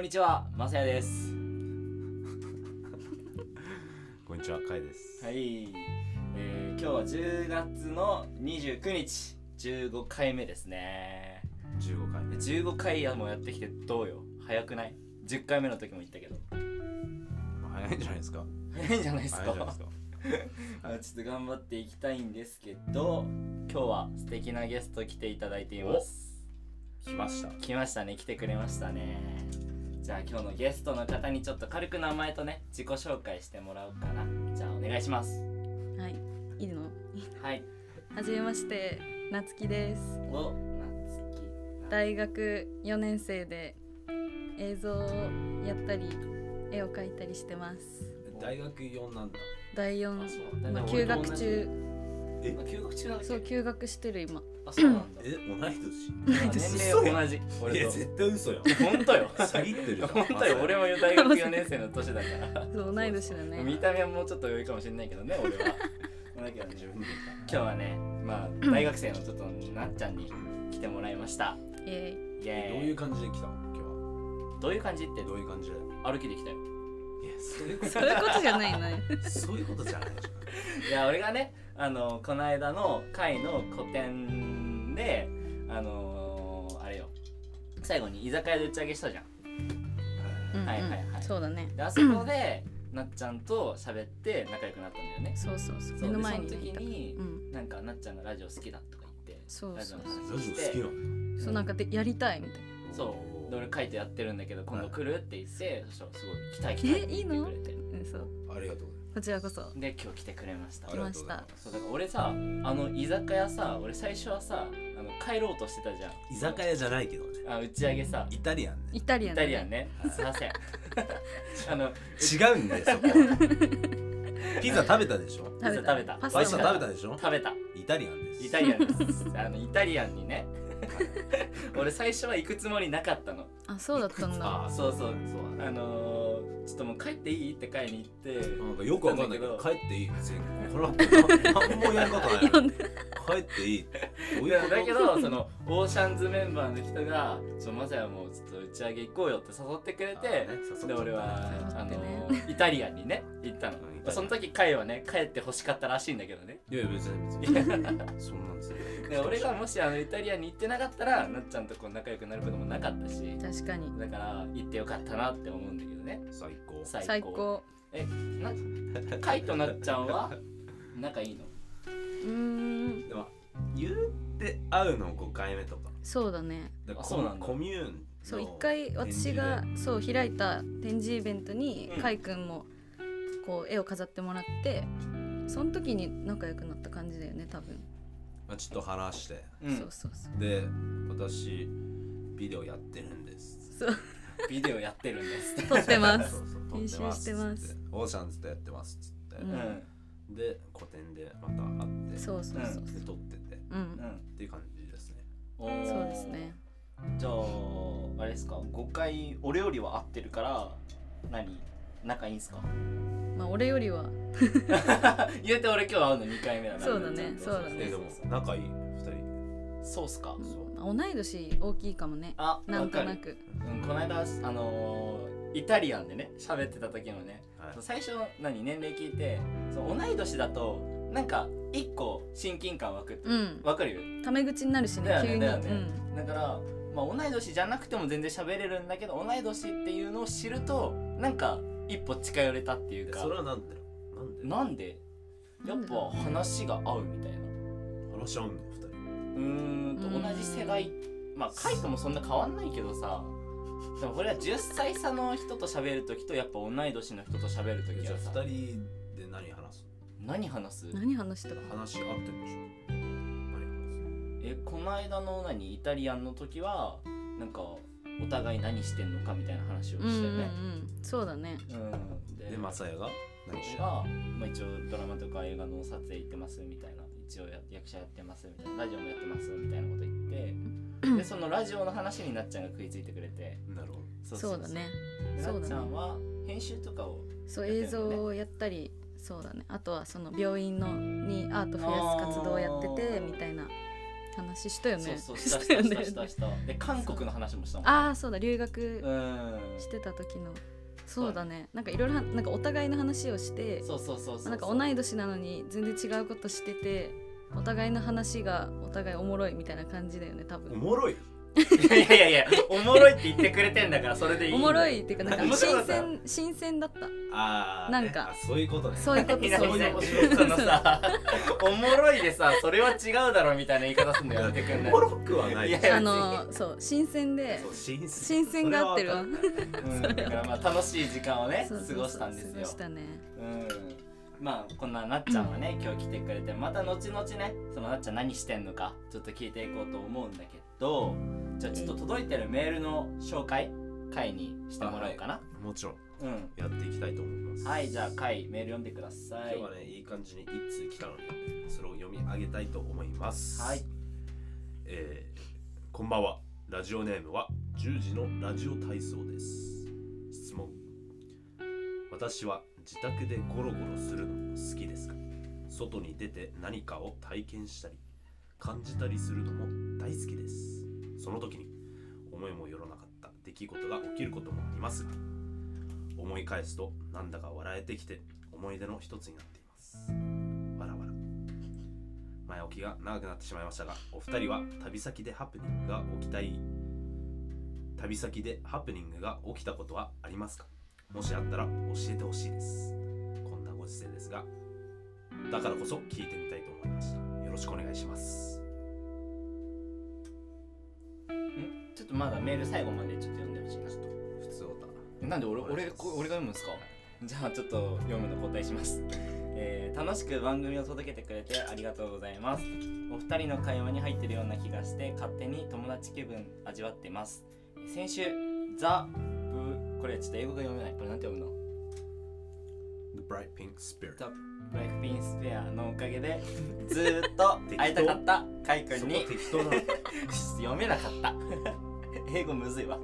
こんにちは、まさやです。こんにちは、かいです。はい、えー、今日は10月の29日、15回目ですね。15回目。15回やもやってきてどうよ早くない ?10 回目の時も言ったけど。まあ早いんじゃないですか。早いんじゃないですか？早いんじゃないですか。あちょっと頑張っていきたいんですけど、今日は素敵なゲスト来ていただいています。来ました。来ましたね来てくれましたねじゃあ今日のゲストの方にちょっと軽く名前とね自己紹介してもらおうかな。じゃあお願いします。はい、いいの？はい。はじめまして、なつきです。お夏希大学4年生で映像をやったり、絵を描いたりしてます。大学4なんだ。第あ4、そう。だまあ、ね休学中、え？あ休学中なんだそう休学してる今。あそうなんだ。え、同い同い年年齢同じ。年俺といや、絶対嘘よ。本当よ。詐欺ってるじゃん。本当よ。俺も大学4年生の年だから。そう同い年だ見ね。た目はもうちょっと良いかもしれないけどね俺は。だけどね自分で。今日はねまあ大学生のちょっとなっちゃんに来てもらいました。イエイ。イどういう感じで来たの？今日は。どういう感じってどういう感じで？歩きできたよ。いや、そういうこーイ。そういうことじゃないね。と、そういうことじゃないじいや俺がねあのこの間の会の個展であのー、あれよ最後に居酒屋で打ち上げしたじゃんうんうんはいはいはいそうだね。であそこで なっちゃんと喋って仲良くなったんだよねそうそうそう。その前にでその時。にう、ん。なんかなっちゃんがラジオ好きだとか言ってそうラジオのそうそう。ラジオ好きなのそうなんかでやりたいみたいな。そうで俺書いてやってるんだけど今度来る？って言ってそしたらすごい来たい来たいってえいいの言ってくれてうんそう。ありがとうこちらこそ。で今日来てくれました。ありがとうございますそうだから俺さあの居酒屋さ俺最初はさあの帰ろうとしてたじゃん。居酒屋じゃないけどね。あ打ち上げさ。イタリアンね。イタリアンだイタリアンね。すいません。あの違うんだよ、そこ。ピザ食べたでしょ？ピザ食べた。パパスタ食べた。でしょ？食べた。イタリアンです。イタリアンです。あのイタリアンにね。俺最初は行くつもりなかったのあ、そうだったんだ。ああ、そうそうそう。あのー、ちょっともう帰っていい？って買いに行って。なんかよくわかんないけどだ帰っていい。別に。払ってな何もやることない。帰っていい。どういうこと？だだけどそのオーシャンズメンバーの人が「ちょまさやもうちょっと打ち上げ行こうよ」って誘ってくれて、ねで俺はあのーイタリアンにね行ったの。その時カイはね帰って欲しかったらしいんだけどね。いや別に別に。そんなんですよで俺がもしあのイタリアンに行ってなかったらなっちゃんとこう仲良くなることもなかったし。確かに。だから行ってよかったなって思うんだけどね。最高。最高。最高。えなカイとなっちゃんは？仲いいの？うーん。でも言って会うの5回目とか。そうだね。だからあそうなんだ。コミューンのそう一回私がそう開いた展示イベントにうん。かいくんもこう絵を飾ってもらってその時に仲良くなった感じだよね多分、まあちょっと話して。うん。そうそうそう。で私ビデオやってるんです。そう。ビデオやってるんです 撮ってます。そうそう撮編集してます。つってオーシャンズでやってますっつって、うん。うんで個展でまた会って。そうそうそう。で撮ってて。っうん、うんていう感じですね。おー。そうですね。じゃああれですか。5回俺よりは合ってるから何？仲いいんすか？まあ俺よりは。言うて俺今日会うの2回目だなそうだね。そうだね。えでも仲いい？2人。そうっすか同い年大きいかもね。あなんとなく。うん、この間あのーイタリアンでね喋ってた時のねはい。最初何年齢聞いてその同い年だとなんか1個親近感湧くってうん。わかる？よタメ口になるしねだよね急に。だよね。だから、まあ、同い年じゃなくても全然喋れるんだけど同い年っていうのを知るとなんか一歩近寄れたっていうえかそれはなんで？なんで？なんで？やっぱ話が合うみたいな。話し合うんだ。よ2人うーんとうん同じ世代。まあカイトもそんな変わんないけどさ。でもこれは10歳差の人と喋る時とやっぱ同い年の人と喋る時じゃあはさ2人で何話す？何話す？何話した？か話合ってるでしょ。何えこの間の何？イタリアンの時はなんかお互い何してんのかみたいな話をうんうんうしてねん。そうだね。うん。で話すでマサヤが何し私が、まあ、一応ドラマとか映画の撮影行ってますみたいな一応や役者やってますみたいなラジオもやってますみたいなこと言って でそのラジオの話になっちゃんが食いついてくれて。なるほど。そうだね。でそうだねなっちゃんは編集とかをそう映像をやったりそうだね。あとはその病院のにアート増やす活動をやっててみたいな話したよね。そうそうしたししたしたした。し たで韓国の話もしたもんああそうだ留学うん。してた時のそうだね。なんかいろいろはなんかお互いの話をしてそうそうそうそうなんか同い年なのに全然違うことしててお互いの話がお互いおもろいみたいな感じだよね多お分もろいいやいやいやおもろいって言ってくれてんだからそれでいいおもろいっていうかなんか新鮮新鮮だった。あーなんかねあそういうことね。そういうこと そういうそのさ おもろいでさそれは違うだろみたいな言い方すんのやめてくんない？おもろくはない。いやいやあのそう新鮮でそう新鮮。新鮮が合ってるわ。うん、だからまあ楽しい時間をねそうそうそう過ごしたんですよ。過ごしたね。うん。まあこんななっちゃんはね今日来てくれてまた後々ねそのなっちゃん何してんのかちょっと聞いていこうと思うんだけどじゃあちょっと届いてるメールの紹介回にしてもらおうかな、もちろん。うん。やっていきたいと思います。はいじゃあ回メール読んでください。今日はねいい感じに一通来たのでそれを読み上げたいと思います。はい。えーこんばんは。ラジオネームは10時のラジオ体操です。質問。私は自宅でゴロゴロするのも好きですが外に出て何かを体験したり感じたりするのも大好きです。その時に思いもよらなかった出来事が起きることもありますが思い返すとなんだか笑えてきて思い出の一つになっています。わらわら。前置きが長くなってしまいましたがお二人は旅先でハプニングが起きたい。旅先でハプニングが起きたことはありますか？もしあったら教えてほしいです。こんなご時世ですがだからこそ聞いてみたいと思いました。よろしくお願いします。ん？ちょっとまだメール最後までちょっと読んでほしいな普通おたなんで俺俺こ俺が読むんですか？じゃあちょっと読むの交代します、えー楽しく番組を届けてくれてありがとうございます。お二人の会話に入ってるような気がして勝手に友達気分味わってます。先週ザ・ブこれちょっと英語が読めない。これなんて読むの？The Bright Pink Spirit ザ・ブラックピンスペアのおかげでずーっと 会いたかったカイ君に。読めなかった。英語むずいわ。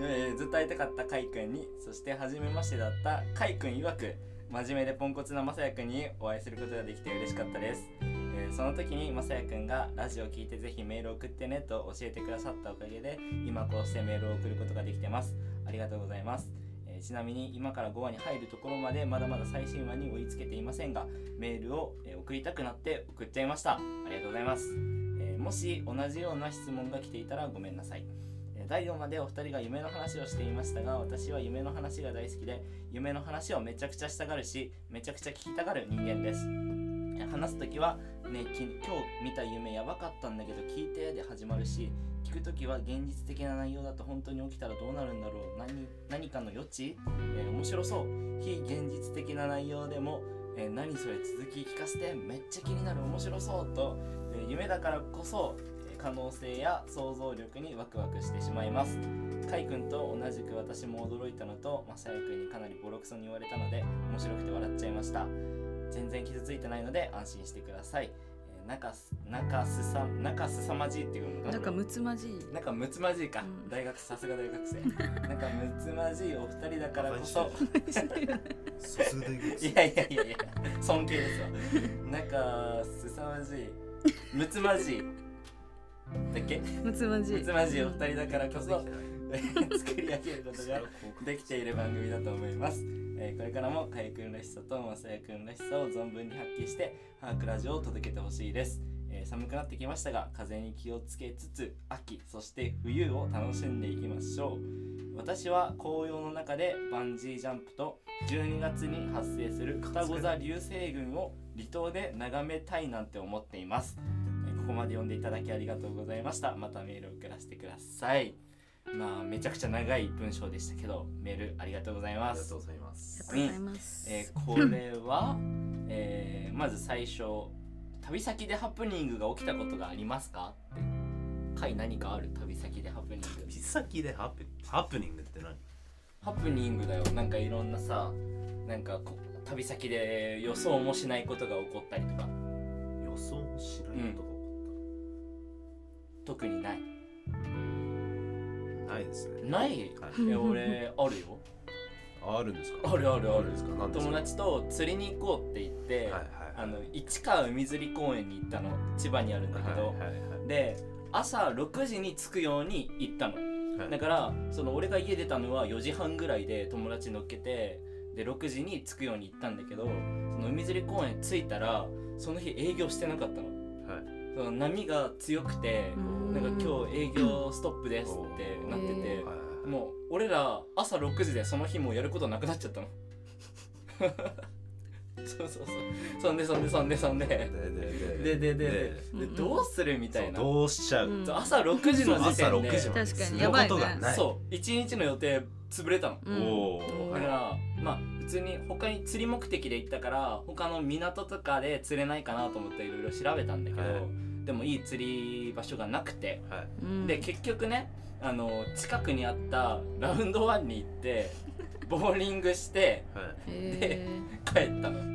えーずっと会いたかったカイ君に。そして初めましてだったカイ君曰く真面目でポンコツなまさやくんにお会いすることができて嬉しかったです、えーその時にまさやくんがラジオ聞いてぜひメール送ってねと教えてくださったおかげで今こうしてメールを送ることができてます。ありがとうございます。えちなみに今から5話に入るところまでまだまだ最新話に追いつけていませんがメールをえ送りたくなって送っちゃいました。ありがとうございます、えーもし同じような質問が来ていたらごめんなさい。え第4話でお二人が夢の話をしていましたが私は夢の話が大好きで夢の話をめちゃくちゃしたがるしめちゃくちゃ聞きたがる人間です。話す時は、ね、今日見た夢やばかったんだけど聞いてで始まるし聞く時は現実的な内容だと本当に起きたらどうなるんだろう。何何かの余地、えー面白そう。非現実的な内容でも、えー何それ続き聞かせてめっちゃ気になる。面白そうと、えー夢だからこそえ可能性や想像力にワクワクしてしまいます。カイ君と同じく私も驚いたのとマサヤ君にかなりボロクソに言われたので面白くて笑っちゃいました。全然傷ついてないので安心してください、えー、中す中すさ中すさまじいっていうのかな？んかむつまじい。なんかむつまじいか、うん。大学さすが大学生。なんかむつまじいお二人だからこそ。いやいやいやいや尊敬ですわ。なんかすさまじい。むつまじい。だっけ？むつまじい。むつまじいお二人だからこそ 作り上げることができている番組だと思います、えーこれからもかゆくんらしさとまさやくんらしさを存分に発揮してハークラジオを届けてほしいです、えー寒くなってきましたが風に気をつけつつ秋そして冬を楽しんでいきましょう。私は紅葉の中でバンジージャンプと12月に発生する双子座流星群を離島で眺めたいなんて思っています。ここまで読んでいただきありがとうございました。またメールを送らせてください。まあめちゃくちゃ長い文章でしたけどメールありがとうございあます。りがとうございます。ありがとうございます、えーこれは、えーまず最初旅先でハプニングが起きたことがありますか？って回何かある旅先でハプニング？旅先でハプハプニングって何？ハプニングだよ。なんかいろんなさなんかこ旅先で予想もしないことが起こったりとか。予想もしないことが起こった、ないですね。ない？はい。え俺あるよ。ああるんですか？あるあるあるんですか友達と釣りに行こうって言って、はいはいあの市川海釣り公園に行ったの千葉にあるんだけど、はいはいで朝6時に着くように行ったの。はい。だからその俺が家出たのは4時半ぐらいで友達乗っけてで6時に着くように行ったんだけどその海釣り公園着いたらその日営業してなかったの。はいその波が強くてうん。なんか今日営業ストップですってなっててもう俺ら朝6時でその日もうやることなくなっちゃったの。そうそうそう。そんでそんでそんでそんで。ででででどうするみたいな。そうどうしちゃう、うん。そう朝6時の時朝点で6時まで。そう。一日の予定潰れたの。うん。だからまあ普通に他に釣り目的で行ったから他の港とかで釣れないかなと思っていろいろ調べたんだけど、はい。でもいい釣り場所がなくて。はい。うん。で結局ねあの近くにあったラウンドワンに行ってボーリングしてはい。へ帰ったの。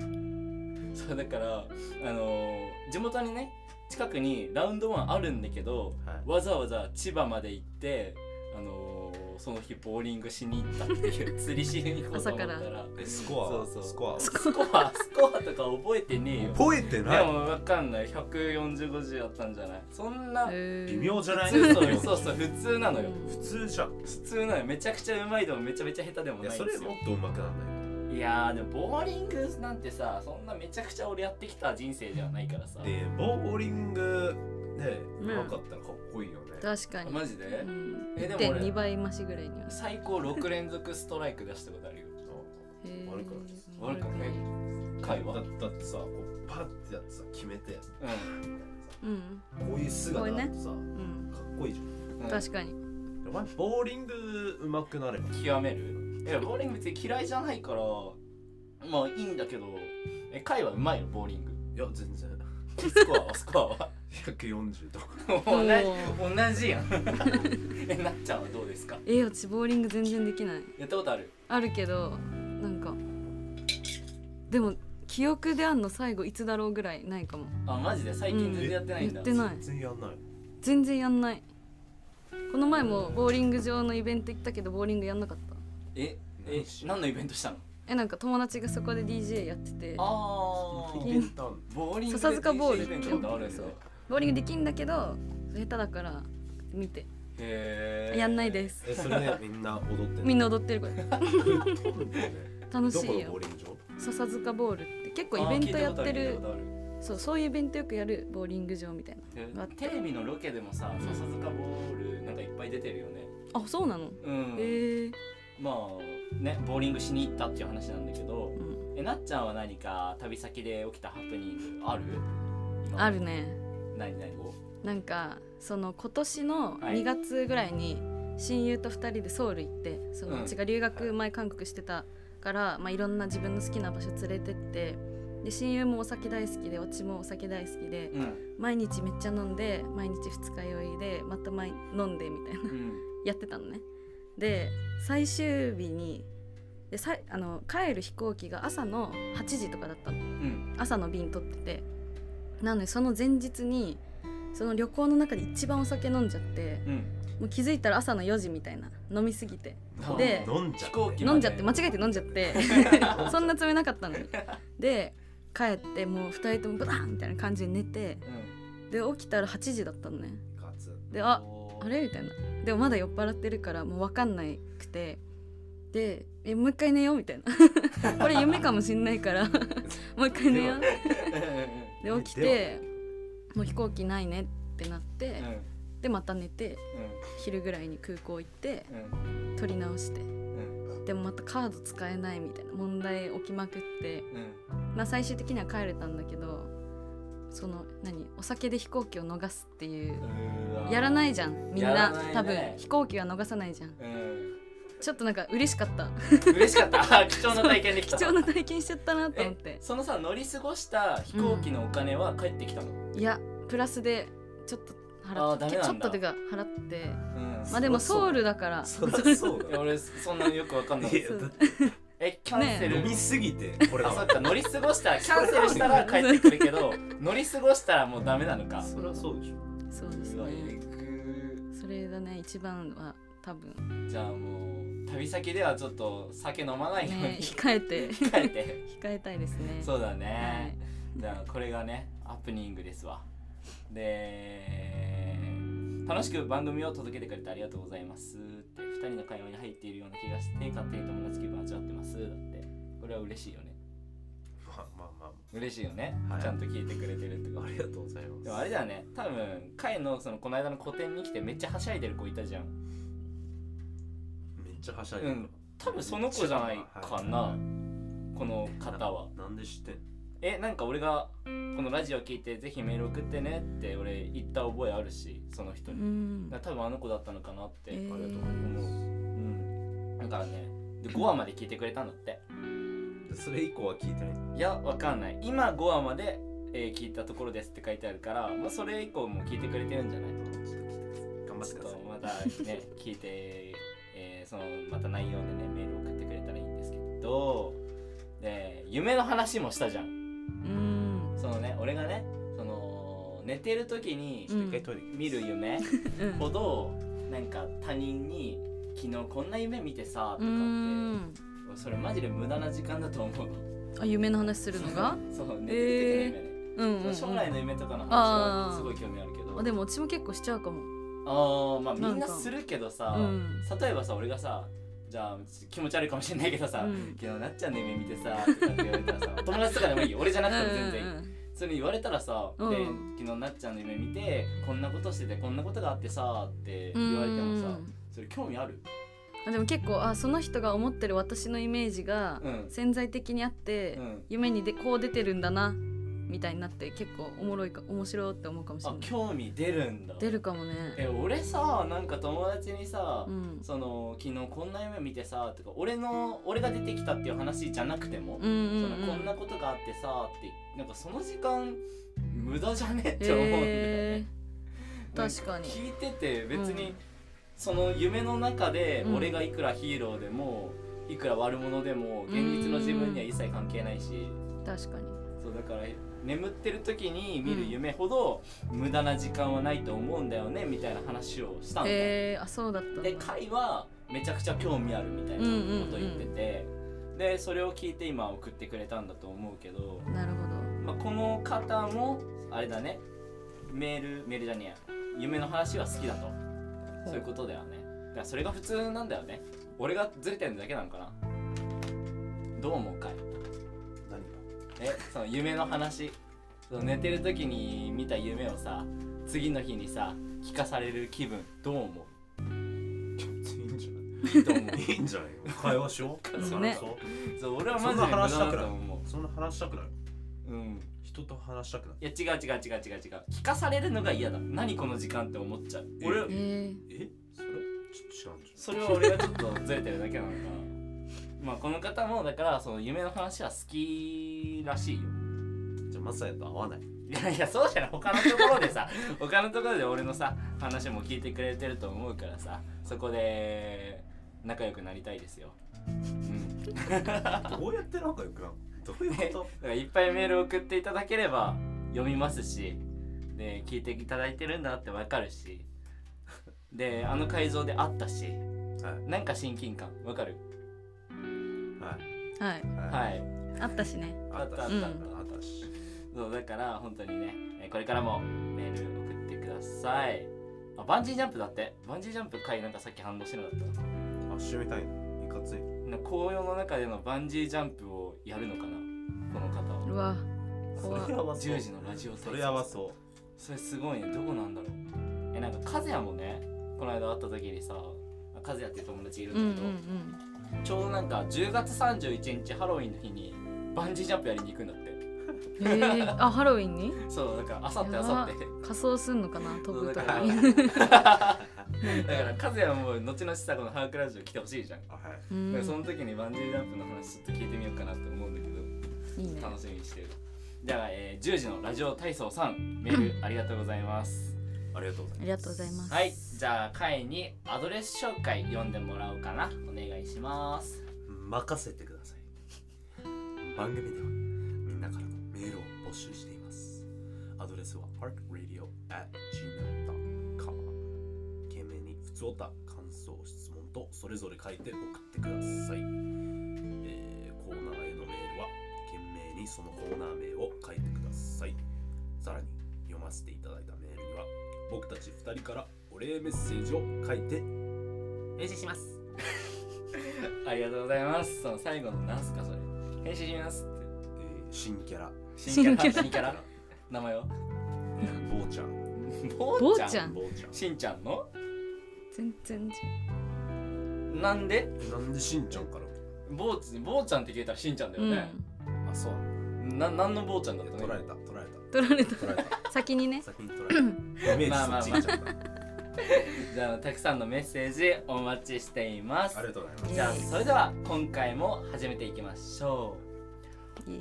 そうだからあの地元にね近くにラウンドワンあるんだけどはい。わざわざ千葉まで行ってあのその日ボーリングしに行ったっていう 釣りしに行こうと思ったら。スコア？はそうそう。スコア？はスコア？スコアとか覚えてねえよ。覚えてでない？も分かんない。14050あったんじゃない？そんなえ微妙じゃない？そうそうそう普通なのよ。普通じゃん。普通なのよ。めちゃくちゃうまいでもめちゃめちゃ下手でもないんですよ。それもっと上手くなんない？いやーでもボーリングなんてさそんなめちゃくちゃ俺やってきた人生ではないからさ。でボーリングねうん上手かったらかっこいいよね確かに。マジで、うん。えでも俺。1.2倍増しぐらいに。は最高6連続ストライク出したことあるよ。悪くないです。悪くない。会話。だだってさこうパッてやってさ決めてうんうん。こういう姿あるとさ、うんかっこいいじゃん。うん。確かに。お前ボーリング上手くなれば。極める？いやボーリング別に嫌いじゃないからまあいいんだけど。え会はうまいの？ボーリング。いや全然スコアは。スコアは。140とか同じお同じやん。えなっちゃんはどうですか？えー私ボーリング全然できない。やったことある？あるけどなんかでも記憶であんの最後いつだろうぐらいないかも。あマジで？最近全然やってないんだ、やってない。全然やんない全然やんない。この前もボーリング場のイベント行ったけどボーリングやんなかった。ええ何のイベントしたの？えなんか友達がそこで DJ やってて。あイーベントあんのボーリングで笹塚ボールってあるんだそう。ボーリングできんだけど下手だから見て。へー。やんないです。えそれでみんな踊ってみんな踊ってるこれ。楽しいよ。笹塚ボールって結構イベントやってるそうそういうイベントよくやるボーリング場みたいな。テレビのロケでもさ笹塚ボールなんかいっぱい出てるよね。あそうなの？うん。へえまあねボーリングしに行ったっていう話なんだけどうん。えなっちゃんは何か旅先で起きたハプニングある？今あるね。何何なんかその今年のはい。2月ぐらいに親友と2人でソウル行ってそのうんうちが留学前韓国してたから、まあ、いろんな自分の好きな場所連れてってで親友もお酒大好きで私もお酒大好きでうん。毎日めっちゃ飲んで毎日二日酔いでまた毎飲んでみたいな。うん。やってたのねで最終日にでさいあの帰る飛行機が朝の8時とかだったの。うん。朝の便取ってて。なのでその前日にその旅行の中で一番お酒飲んじゃってうん。もう気づいたら朝の4時みたいな飲みすぎて。で飲んじゃ飛行機まで。飲んじゃって間違えて飲んじゃって。そんな冷めなかったのに。で帰ってもう2人ともブラーンみたいな感じで寝て。で起きたら8時だったのね。でああれ？みたいなでもまだ酔っ払ってるからもう分かんなくて。でえもう一回寝ようみたいな。これ夢かもしんないから。もう一回寝よう。で起きてもう飛行機ないねってなって、うん。でまた寝て昼ぐらいに空港行ってうんうん。取り直して。うん。でもまたカード使えないみたいな問題起きまくって。うん。まあ最終的には帰れたんだけどその何お酒で飛行機を逃すっていう。やらないじゃんみんなね。多分。飛行機は逃さないじゃん。うん。ちょっとなんか嬉しかった。嬉しかった。あ 貴重な体験できた。貴重な体験しちゃったなと思って。えそのさ乗り過ごした飛行機のお金は返ってきたの、いやプラスでちょっと払ってダメなんだ。ちょっとてか払って。うん。まあでもソウルだから。そりゃそう 俺そんなによくわかんないだっ えキャンセル、て飲みすぎてこれだあそっか乗り過ごしたら キャンセルしたら帰ってくるけど乗り過ごしたらもうダメなのか。そりゃそうでしょ。そうですね。ぐそれだね一番は多分。ーじゃあもう旅先ではちょっと酒飲まないように、ね控えて。控えて。控えたいですね。そうだね、じゃあこれがねハプニングですわ。で楽しく番組を届けてくれてありがとうございますって2人の会話に入っているような気がして勝手に友達気分味わってますだって。これは嬉しいよね。まあまあま嬉しいよね、はい。ちゃんと聞いてくれてるってこと。あありがとうございます。でもあれだよね。多分会のそのこの間の個展に来てめっちゃはしゃいでる子いたじゃん。めっちゃはしゃいでる。うん。多分その子じゃないかな、はい。この方は。ななんで知ってんえなんか俺がこのラジオ聞いてぜひメール送ってねって俺言った覚えあるしその人うに、ん。だから多分あの子だったのかなってえー。ありがとうございます思う、うん。だからねで5話まで聞いてくれたんだって。それ以降は聞いてない。いやわかんない。今5話まで、えー聞いたところですって書いてあるから、まあ、それ以降も聞いてくれてるんじゃない？頑張ってください。ちょっとまたね 聞いて、えーそのまた内容でねメール送ってくれたらいいんですけど。で夢の話もしたじゃんうん寝てる時に見る夢 うん。ほどなんか他人に「昨日こんな夢見てさ」とかうってん。それマジで無駄な時間だと思う。のあ夢の話するのが？そう寝てる時の夢ね、うんうん、うん、将来の夢とかの話あーはすごい興味あるけど。あでも私も結構しちゃうかも。あーまあみんなするけどさ、うん。例えばさ俺がさじゃあ気持ち悪いかもしれないけどさ、うん昨日なっちゃんの夢見てさって言われたらさお友達とかでもいいよ。俺じゃなくても全然いい、うんうんそれ言われたらさ、うん。で昨日なっちゃんの夢見てこんなことしててこんなことがあってさってうん言われてもさうん。それ興味ある？あでも結構あその人が思ってる私のイメージがうん。潜在的にあって、うん。夢にでこう出てるんだなみたいになって結構おもろいか面白いって思うかもしれあない。興味出るんだ。出るかもね。え俺さなんか友達にさ、うん。その昨日こんな夢見てさとか俺の俺が出てきたっていう話じゃなくても、うんうんうん。そのこんなことがあってさってなんかその時間無駄じゃねって思うんだよね、へー。確かに。聞いてて別に、うん。その夢の中でうん俺がいくらヒーローでも、いくら悪者でも現実の自分には一切関係ないし、確かに。そうだから眠ってる時に見る夢ほど無駄な時間はないと思うんだよねみたいな話をしたんだよ。へえあそうだったで会はめちゃくちゃ興味あるみたいなことを言ってて、でそれを聞いて今送ってくれたんだと思うけど、なるほど。まあ、この方もあれだねメールメールじゃねえや夢の話は好きだと。そういうことだよね。だからそれが普通なんだよね。俺がずれてるだけなのかな。どう思うかい？えその夢の話。その寝てる時に見た夢をさ次の日にさ聞かされる気分どう思う？いいんじゃない？いいと思う？いいんじゃない？の会話しよう？そう。ね。そうそう俺はマジそんなで無駄話したくない？だと思そんな話したくない？ううん。人と話したくない？いや違う違う違う違う違う。聞かされるのが嫌だ。何この時間って思っちゃう。俺へええ？それちょっと違うんじそれは俺がちょっとずれてるだけなのかなまあこの方もだからその夢の話は好きらしいよ。じゃあマサヤと会わない。いやいやそうじゃない。他のところでさ 他のところで俺のさ話も聞いてくれてると思うからさそこで仲良くなりたいですよ。うん。どうやって仲良くなるどういうこだからいっぱいメール送っていただければ読みますしで聞いていただいてるんだってわかるしであの会場で会ったしとはい。なんか親近感わかる？はい。はい。はい。あったしね。あったあった。あったうん。あったしそうだから本当にねえーこれからもメール送ってください。あバンジージャンプだって。バンジージャンプ回なんかさっき反応してなかった？あ締めたい。のいかつい。な紅葉の中でのバンジージャンプをやるのかな？この方は。うわそ怖れやばそう。10時のラジオ体操それやばそそれすごいね。どこなんだろう？えなんか和也もねこの間会った時にさ和也っていう友達いるうんうんん。だけど、ちょうどなんか10月31日ハロウィンの日にバンジージャンプやりに行くんだって。えあハロウィンに？そうだからあさってあさって。仮装すんのかな？飛ぶとか。だから。和也も後々さこのハークラジオ来てほしいじゃん、はい。うん。だからその時にバンジージャンプの話ちょっと聞いてみようかなって思うんだけどいいね。楽しみにしてる。じゃあ、えー10時のラジオ体操さんメールありがとうございますありがとうございます。ありがとうございます。はい。じゃあ会にアドレス紹介読んでもらおうかな。お願いします。任せてください。番組ではみんなからのメールを募集しています。アドレスは arkradio.gmail.com 懸命に普通おた感想質問とそれぞれ書いて送ってください、えーコーナーへのメールは懸命にそのコーナー名を書いてください。さらに読ませていただいた僕たち2人からお礼メッセージを書いて。返信します。ありがとうございます。その最後のなんすかそれ。返信しますって。えー新キャラ、新キャラ？新新キャラ？名前は？えー、坊ちゃん。坊坊ちゃん。坊ちゃん。しんちゃんの？全然違なんで？なんでしんちゃんから？坊ち坊ちゃんって聞いたらしんちゃんだう、うん。よね、あそうな何の坊ちゃんだったの？取られた取られた。先にね先に取られた。イメージまあまあまあそっち行っちゃった。じゃあたくさんのメッセージお待ちしています。ありがとうございます。じゃあそれでは今回も始めていきましょう。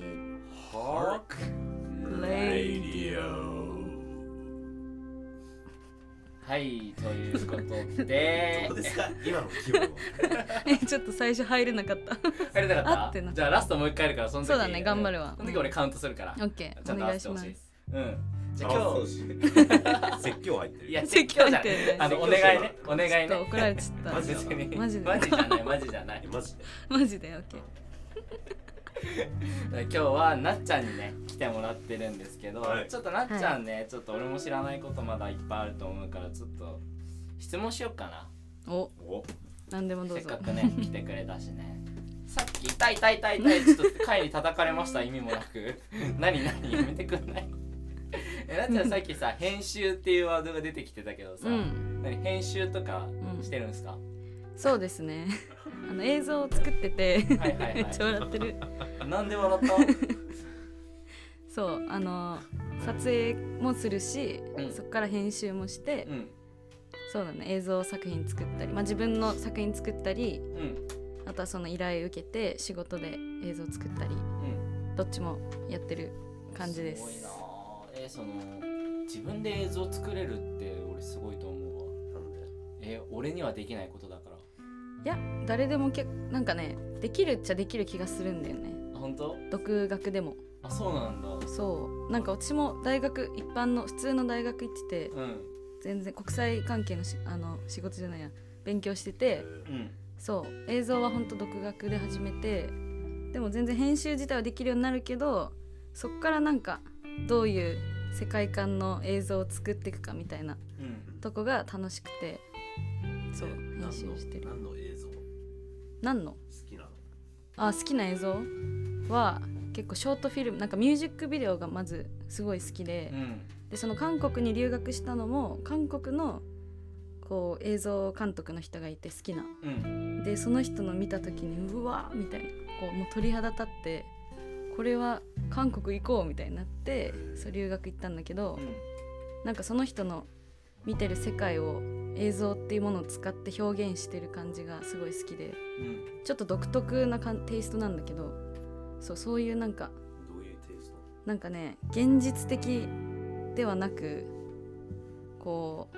Hark Radio はいということで。どうですか？今の気分は。えちょっと最初入れなかった。やりたかっあってなた。じゃあラストもう一回やるからその時そうだね頑張るわ。その時俺カウントするから。オッケちゃんと合わーお願いしますせてほしいです。うん。じゃああ今日 説教入ってる。いや説教入ってるねあのお願いね。お願いちょっとね怒られちゃった。マジ別にマジで。マジじゃないマジじゃない。えマジで。マジでオッケー 今日はなっちゃんにね来てもらってるんですけど、はい。ちょっとなっちゃんね、ちょっと俺も知らないことまだいっぱいあると思うからちょっと質問しようかな。お。お。何でもどうぞ。せっかくね来てくれたしね。さっき痛い痛い痛い痛いちょっと貝に叩かれました意味もなく。何何やめてくんない。えなっちゃんさっきさ編集っていうワードが出てきてたけどさ、うん。何編集とかうん。してるんですか、そうですね。あの映像を作っててはいはいはい。めっちゃ笑ってる。なんで笑った？そうあの撮影もするし、うん。そこから編集もして、うん。そうだね映像作品作ったり、まあ、自分の作品作ったりうん。あとはその依頼受けて仕事で映像作ったりうん。どっちもやってる感じです。ごいなあえその自分で映像作れるって俺すごいと思うわ。え俺にはできないことだからいや誰でもけなんかねできるっちゃできる気がするんだよね。あ本当？独学でも。あそうなんだ。そう。なんか私も大学一般の普通の大学行っててうん。全然国際関係のしあの仕事じゃないや。勉強しててうん。そう。映像は本当独学で始めてでも全然編集自体はできるようになるけどそっからなんかどういう世界観の映像を作っていくかみたいなうん。とこが楽しくてそうえ編集してる。何の何の？好きなの。あ好きな映像？は結構ショートフィルムなんかミュージックビデオがまずすごい好きで。うん。でその韓国に留学したのも韓国のこう映像監督の人がいて好きな。うん。でその人の見た時にうわーみたいな。こうもう鳥肌立ってこれは韓国行こうみたいになってそう留学行ったんだけどなんかその人の見てる世界を映像っていうものを使って表現してる感じがすごい好きでうん。ちょっと独特なかんテイストなんだけどそうそういうなんかどういうテイスト？なんかね現実的ではなくこう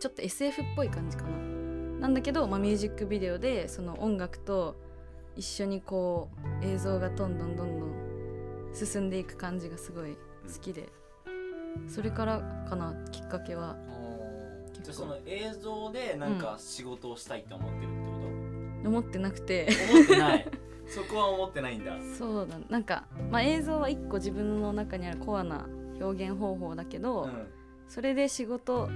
ちょっと SF っぽい感じかな。なんだけど、まあ、ミュージックビデオでその音楽と一緒にこう映像がどんどんどんどん進んでいく感じがすごい好きでそれからかなきっかけはじゃあその映像でなんか仕事をしたいって思ってるってこ思ってなくて。と、思ってない。そこは思ってないんだ。そうだ。なんか、まあ、映像は一個自分の中にあるコアな表現方法だけど、うん。それで仕事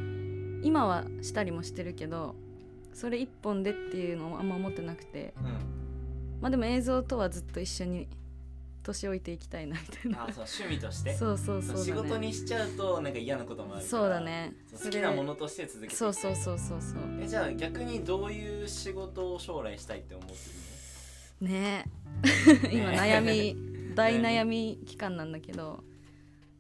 今はしたりもしてるけどそれ一本でっていうのをあんま思ってなくて。うん。まあでも映像とはずっと一緒に年老いていきたいなみたいな。あそう趣味として？そうそうそうだね。仕事にしちゃうとなんか嫌なこともあるからそうだね。好きなものとして続けてそいうそうそうそうそう。えじゃあ逆にどういう仕事を将来したいって思ってね。え今ね悩み 大悩み期間なんだけど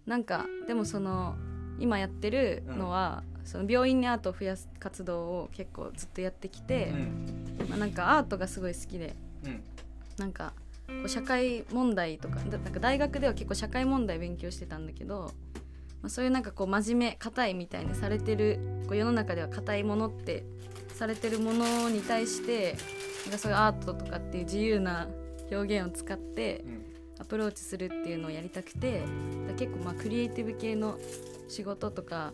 なんかでもその今やってるのは、その病院にアートを増やす活動を結構ずっとやってきてる、うん。まあ、なんかアートがすごい好きでうん。なんかこう社会問題とかだなんか大学では結構社会問題勉強してたんだけど、まあ、そういうなんかこう真面目硬いみたいにされてるこう世の中では硬いものってされてるものに対してなんかそういうアートとかっていう自由な表現を使ってうん。アプローチするっていうのをやりたくてだ結構まあクリエイティブ系の仕事とか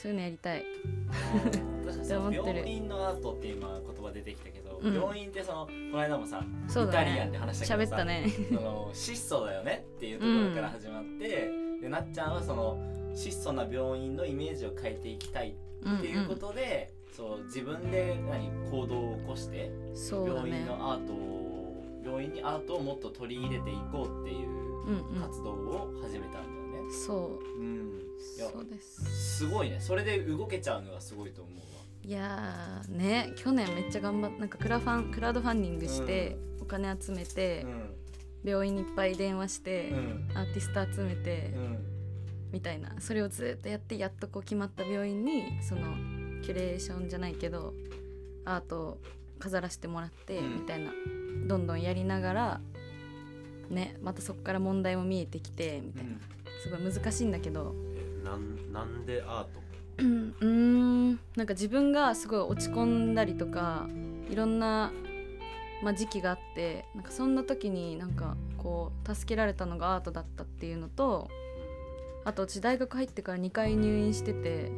そういうのやりたい。って思ってる。病院のアートって今言葉出てきたけど、うん。病院ってそのこの間もさそうだイタリアンねで話したけどさ喋ったね。その質素だよねっていうところから始まって、でなっちゃんはその質素な病院のイメージを変えていきたいっていうことで、そう自分で何行動を起こしてそうだ病院ねのアートを病院にアートをもっと取り入れていこうっていううんうん。活動を始めたんだよね。そう。うん、いやそうです。すごいね。それで動けちゃうのがすごいと思う。わ。いやーね去年めっちゃ頑張っなんかクラファンクラウドファンディングして、お金集めて、病院にいっぱい電話して、うん。アーティスト集めて、うん。みたいな。それをずっとやってやっとこう決まった病院にそのキュレーションじゃないけどアートを飾らせてもらって、うん。みたいな。どんどんやりながらねまたそこから問題も見えてきてみたいな、すごい難しいんだけど。えなんなんでアートうん。うーん。なんか自分がすごい落ち込んだりとかいろんな、まあ、時期があってなんかそんな時になんかこう助けられたのがアートだったっていうのとあと私大学入ってから2回入院してて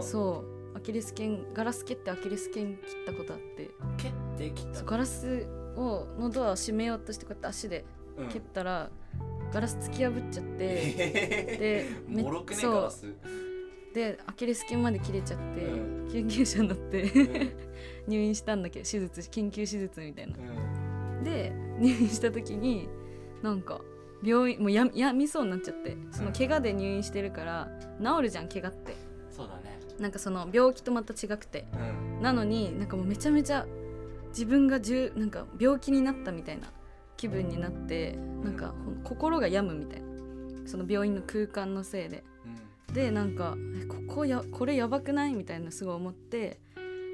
そうアキレス腱ガラス蹴ってアキレス腱切ったことあって。蹴って切ったガラスをのドアを閉めようとしてこうやって足でうん。蹴ったら、ガラス突き破っちゃって。えでめもろくねそう。ガラスでアキレス腱まで切れちゃって、う救急車に乗ってうん。入院したんだけど手術緊急手術みたいな。うん。で入院した時になんか病院もうややみそうになっちゃってその怪我で入院してるから治るじゃん怪我って。そうだね。なんかその病気とまた違くて。うん。なのになんかもうめちゃめちゃ自分がじゅなんか病気になったみたいな気分になってなんか心が病むみたいな。その病院の空間のせいででなんかえここやこれやばくない？みたいなすごい思って。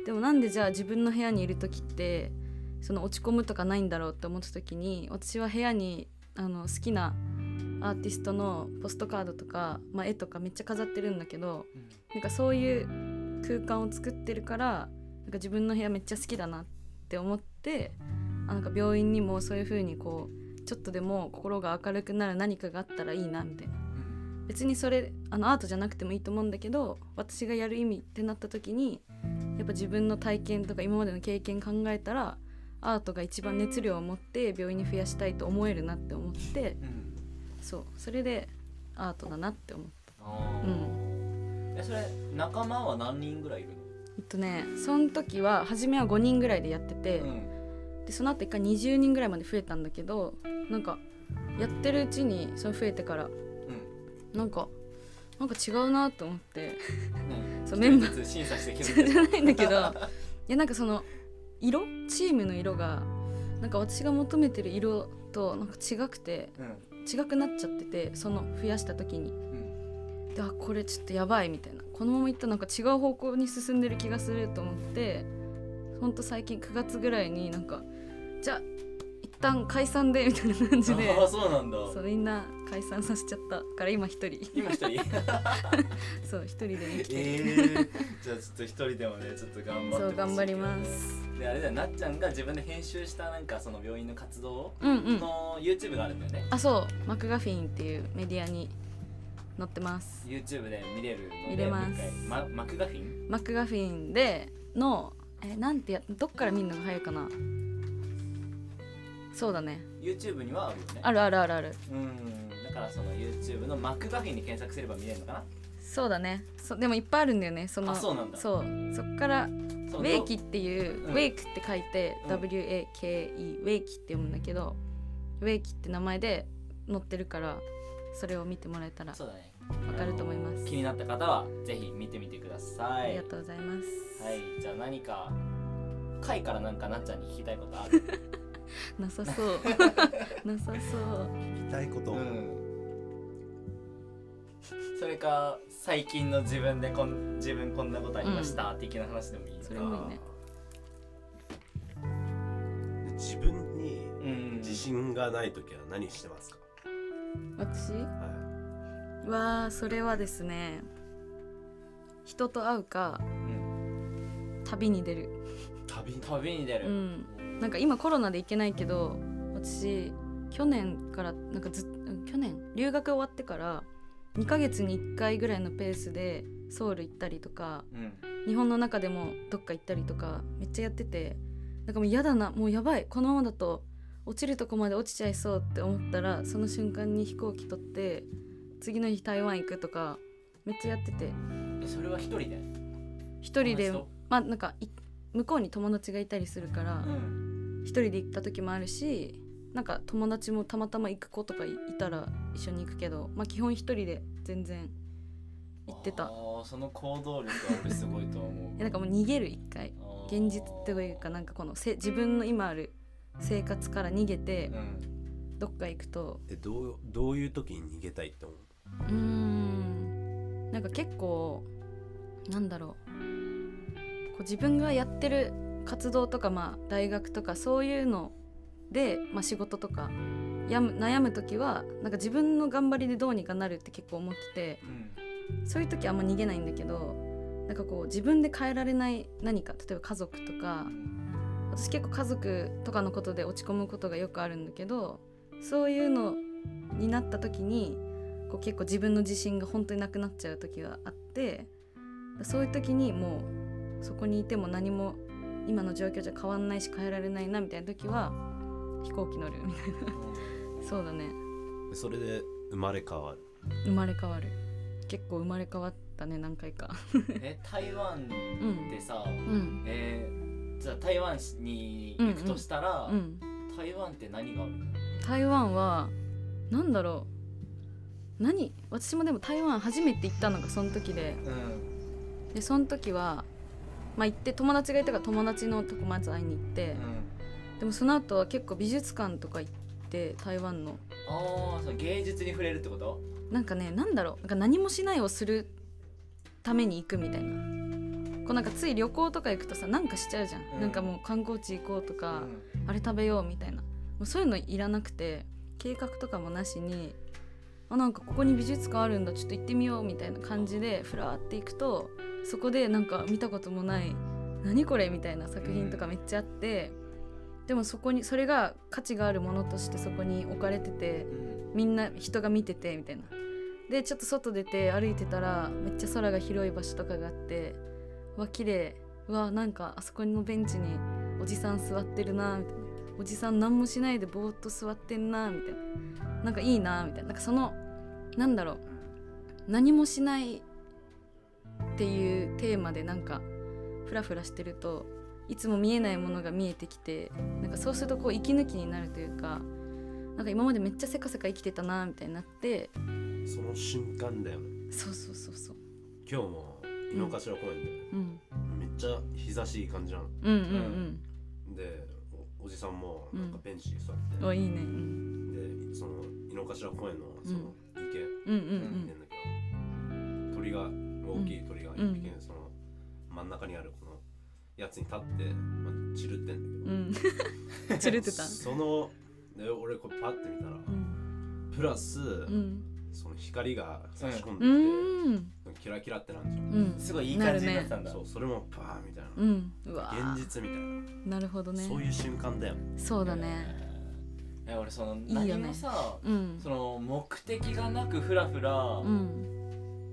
でもなんでじゃあ自分の部屋にいる時ってその落ち込むとかないんだろうって思った時に私は部屋にあの好きなアーティストのポストカードとか、まあ、絵とかめっちゃ飾ってるんだけどなんかそういう空間を作ってるからなんか自分の部屋めっちゃ好きだなって思ってあなんか病院にもそういう風にこうちょっとでも心が明るくなる何かがあったらいいなみたいな別にそれあのアートじゃなくてもいいと思うんだけど私がやる意味ってなった時にやっぱ自分の体験とか今までの経験考えたらアートが一番熱量を持って病院に増やしたいと思えるなって思ってうん。うんそうそれでアートだなって思った。あー。えそれ仲間は何人ぐらいいるえっとねその時は初めは5人ぐらいでやってて、のうん。でその後一回20人ぐらいまで増えたんだけどなんかやってるうちにその増えてからなんかなんか違うなと思って。うん。そうメンバー。審査して削じってゃないんだけどいやなんかその色？チームの色がなんか私が求めてる色となんか違くてうん。違くなっちゃっててその増やした時に。うん。であこれちょっとやばいみたいな。このままいったらなんか違う方向に進んでる気がすると思ってほんと最近9月ぐらいになんかじゃあ一旦解散でみたいな感じで。ああそうなんだ。そうみんな解散させちゃったから今一人。今一人？そう一人で生きてる、えー、じゃあちょっと一人でもねちょっと頑張ってそう頑張りすます。であれだよなっちゃんが自分で編集したなんかその病院の活動？うんうん。の YouTube があるんだよね、あそう。マクガフィンっていうメディアに載ってます。YouTube で見れるので見れます。まマクガフィン？マクガフィンでのえなんてやどっから見るのが早いかな。そうだね。YouTube にはあるよね。あるあるあるある。うん。だからその YouTube のマクガフィンで検索すれば見れるのかな？そうだね。そでもいっぱいあるんだよね。そのあそうなんだ。そう。そっからウェイキっていう、うん。ウェイクって書いて、うん。WAKE ウェイキって読むんだけどウェイキって名前で載ってるからそれを見てもらえたらそうだね。わかると思います。気になった方はぜひ見てみてください。ありがとうございます、はい。じゃあ何か回からなんかなっちゃんに聞きたいことある？なさそう。なさそう。聞きたいこと、うん。それか最近の自分でこん自分こんなことありました、的な話でもいいそれもいいね。で自分にうん。自信がない時は何してますか、私？ははそれはですね。人と会うかうん。旅に出る。い、旅？旅に出る、うんなんか今コロナで行けないけど私去年からなんかずっ去年留学終わってから2ヶ月に1回ぐらいのペースでソウル行ったりとかうん。日本の中でもどっか行ったりとかめっちゃやっててなんかもう嫌だなもうやばいこのままだと落ちるとこまで落ちちゃいそうって思ったらその瞬間に飛行機取って次の日台湾行くとかめっちゃやってて。えそれは一人で？一人でまあなんかい向こうに友達がいたりするからうん一人で行った時もあるしなんか友達もたまたま行く子とかいいたら一緒に行くけどまあ基本一人で全然行ってた。その行動力は俺すごいと思う。えなんかもう逃げる一回。現実というかなんかこのせ自分の今ある生活から逃げてうん。どっか行くと。えどうどういう時に逃げたいって思う？うーん。なんか結構なんだろう。こう自分がやってる活動とかまあ大学とかそういうので、まあ、仕事とかやむ悩む時はなんか自分の頑張りでどうにかなるって結構思っててうん。そういう時あんま逃げないんだけどなんかこう自分で変えられない何か例えば家族とか私結構家族とかのことで落ち込むことがよくあるんだけどそういうのになった時にこう結構自分の自信が本当になくなっちゃう時があってそういう時にもうそこにいても何も今の状況じゃ変わんないし変えられないなみたいな時は飛行機乗るみたいな。そうだね。でそれで生まれ変わる。生まれ変わる。結構生まれ変わったね何回か。え台湾うんでさ、うん。えーじゃあ台湾に行くとしたら、うん。台湾って何があるの？台湾はなんだろう。何？私もでも台湾初めて行ったのがその時で。うん。でその時はまあ行って友達がいたから友達のとこまず会いに行ってでもその後は結構美術館とか行って台湾の。ああ芸術に触れるってこと？なんかねなんだろう。なんか何もしないをするために行くみたいな。こうなんかつい旅行とか行くとさなんかしちゃうじゃん、うん。なんかもう観光地行こうとか、うん。あれ食べようみたいな。もうそういうのいらなくて計画とかもなしにあなんかここに美術館あるんだちょっと行ってみようみたいな感じでふらーって行くとそこでなんか見たこともない何これみたいな作品とかめっちゃあって、でもそこにそれが価値があるものとしてそこに置かれててうん。みんな人が見ててみたいな。でちょっと外出て歩いてたらめっちゃ空が広い場所とかがあってうわ綺麗。うわなんかあそこのベンチにおじさん座ってるなみたいな。おじさん何もしないでぼーっと座ってんなみたいな。なんかいいなみたいな。なんかそのなんだろう。何もしないっていうテーマでなんかフラフラしてるといつも見えないものが見えてきてなんかそうするとこう息抜きになるというかなんか今までめっちゃせかせか生きてたなみたいになってその瞬間だよね。そうそうそうそう、今日も井の頭公園でうん、めっちゃ日差しいい感じなの。うんうんでおおじさんもうんなん。かベンチに座って、うんおいいね。うん。でその井の頭公園のその池うんうん見てん。だけど、鳥が大きい鳥が一匹、うんその真ん中にあるこのやつに立って、まあ、散るってんだうんうん散るってたそので俺これパッて見たら、プラス、その光が差し込んでんきて、キラキラってなんじゃん、うんすごいいい感じになったんだ、そうそれもパーみたいな、うんうわ現実みたいな、なるほどねそういう瞬間だよそうだねえ俺その何もさうん。その目的がなくふらふらうん。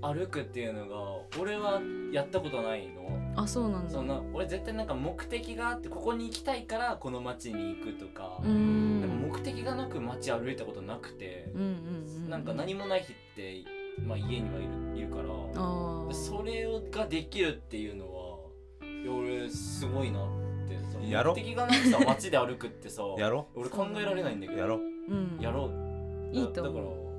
歩くっていうのが俺はやったことないの。あそうなんだ。そんな俺絶対なんか目的があってここに行きたいからこの街に行くとかう、ん。でも目的がなく街歩いたことなくてうん、うんうんなんか何もない日って、まあ、家にはいるいるからそれをができるっていうのは俺すごいなってやろ。目的がなくさ街で歩くってさやろ。俺考えられないんだけど。やろ。うん。やろう。いいとだから思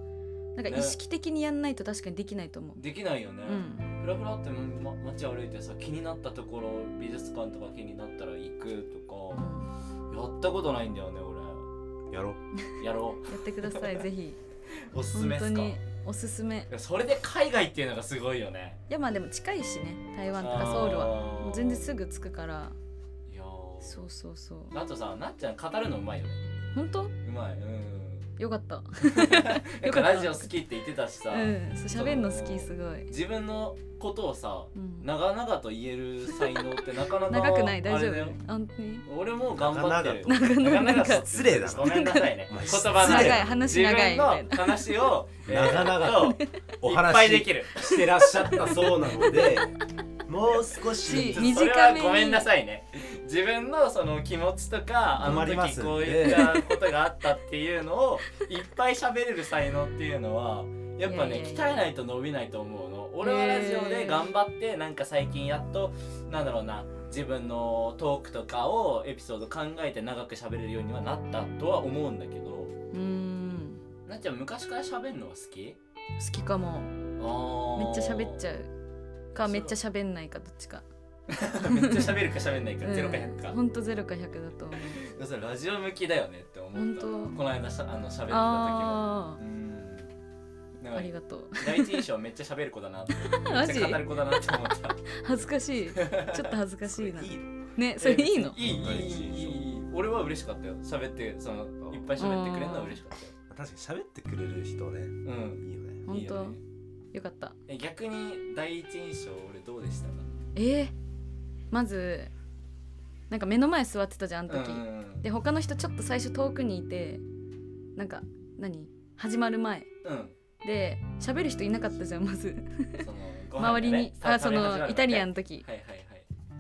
なんか意識的にやんないと確かにできないと思う。できないよね、うん。ふらふらって、ま、街歩いてさ気になったところ美術館とか気になったら行くとうか、ん。やったことないんだよね俺。やろ。やろ やってください ぜひ。うおすすめっすか？おすすめ。やそれで海外っていうのがすごいよね。いやまあでも近いしね台湾とかソウルは。もう全然すぐ着くからそうそうそう。あとさなっちゃん語るのうまいよね。本当？うまい。うん。よかった。かった。かラジオ好きって言ってたしさ、うん。の好きすごい、自分のことをさうん、長々と言える才能ってなかなか長くない？大丈夫？本当に俺も頑張ってる。長々と。失礼だな。ごめんなさいね。言葉の長い話長いみたい自分の話を 長々とおといっぱいで話きる。してらっしゃったそうなのでもう少しし短めに。それはごめんなさいね自分のその気持ちとかあの時こういったことがあったっていうのをいっぱい喋れる才能っていうのはやっぱね鍛えないと伸びないと思うの。俺はラジオで頑張ってなんか最近やっとなんだろうな自分のトークとかをエピソード考えて長く喋れるようにはなったとは思うんだけど。うーん。なっちゃん昔から喋るのは好き？好きかも。めっちゃ喋っちゃう。かめっちゃ喋んないかどっちか めっちゃ喋るか喋んないか、ゼロか100か。ほんとゼロか100だと思う。それラジオ向きだよねって思ったこの間しゃあの喋ってた時も。ありがとう。第一印象めっちゃ喋る子だなって めマジっちゃ語る子だなって思った。恥ずかしい。ちょっと恥ずかしいな。いいねそれいいの？いいいいいい俺は嬉しかったよ。喋ってそのいっぱい喋ってくれるのは嬉しかったよ。確かに喋ってくれる人ね。うん。いいよね。ほんといいよね。よかった。え逆に第一印象俺どうでしたか？えー、まずなんか目の前座ってたじゃんあの時、で他の人ちょっと最初遠くにいてなんか何？始まる前。うん。で喋る人いなかったじゃんまず。周りに、ね。あそのイタリアンンの時。はいはいは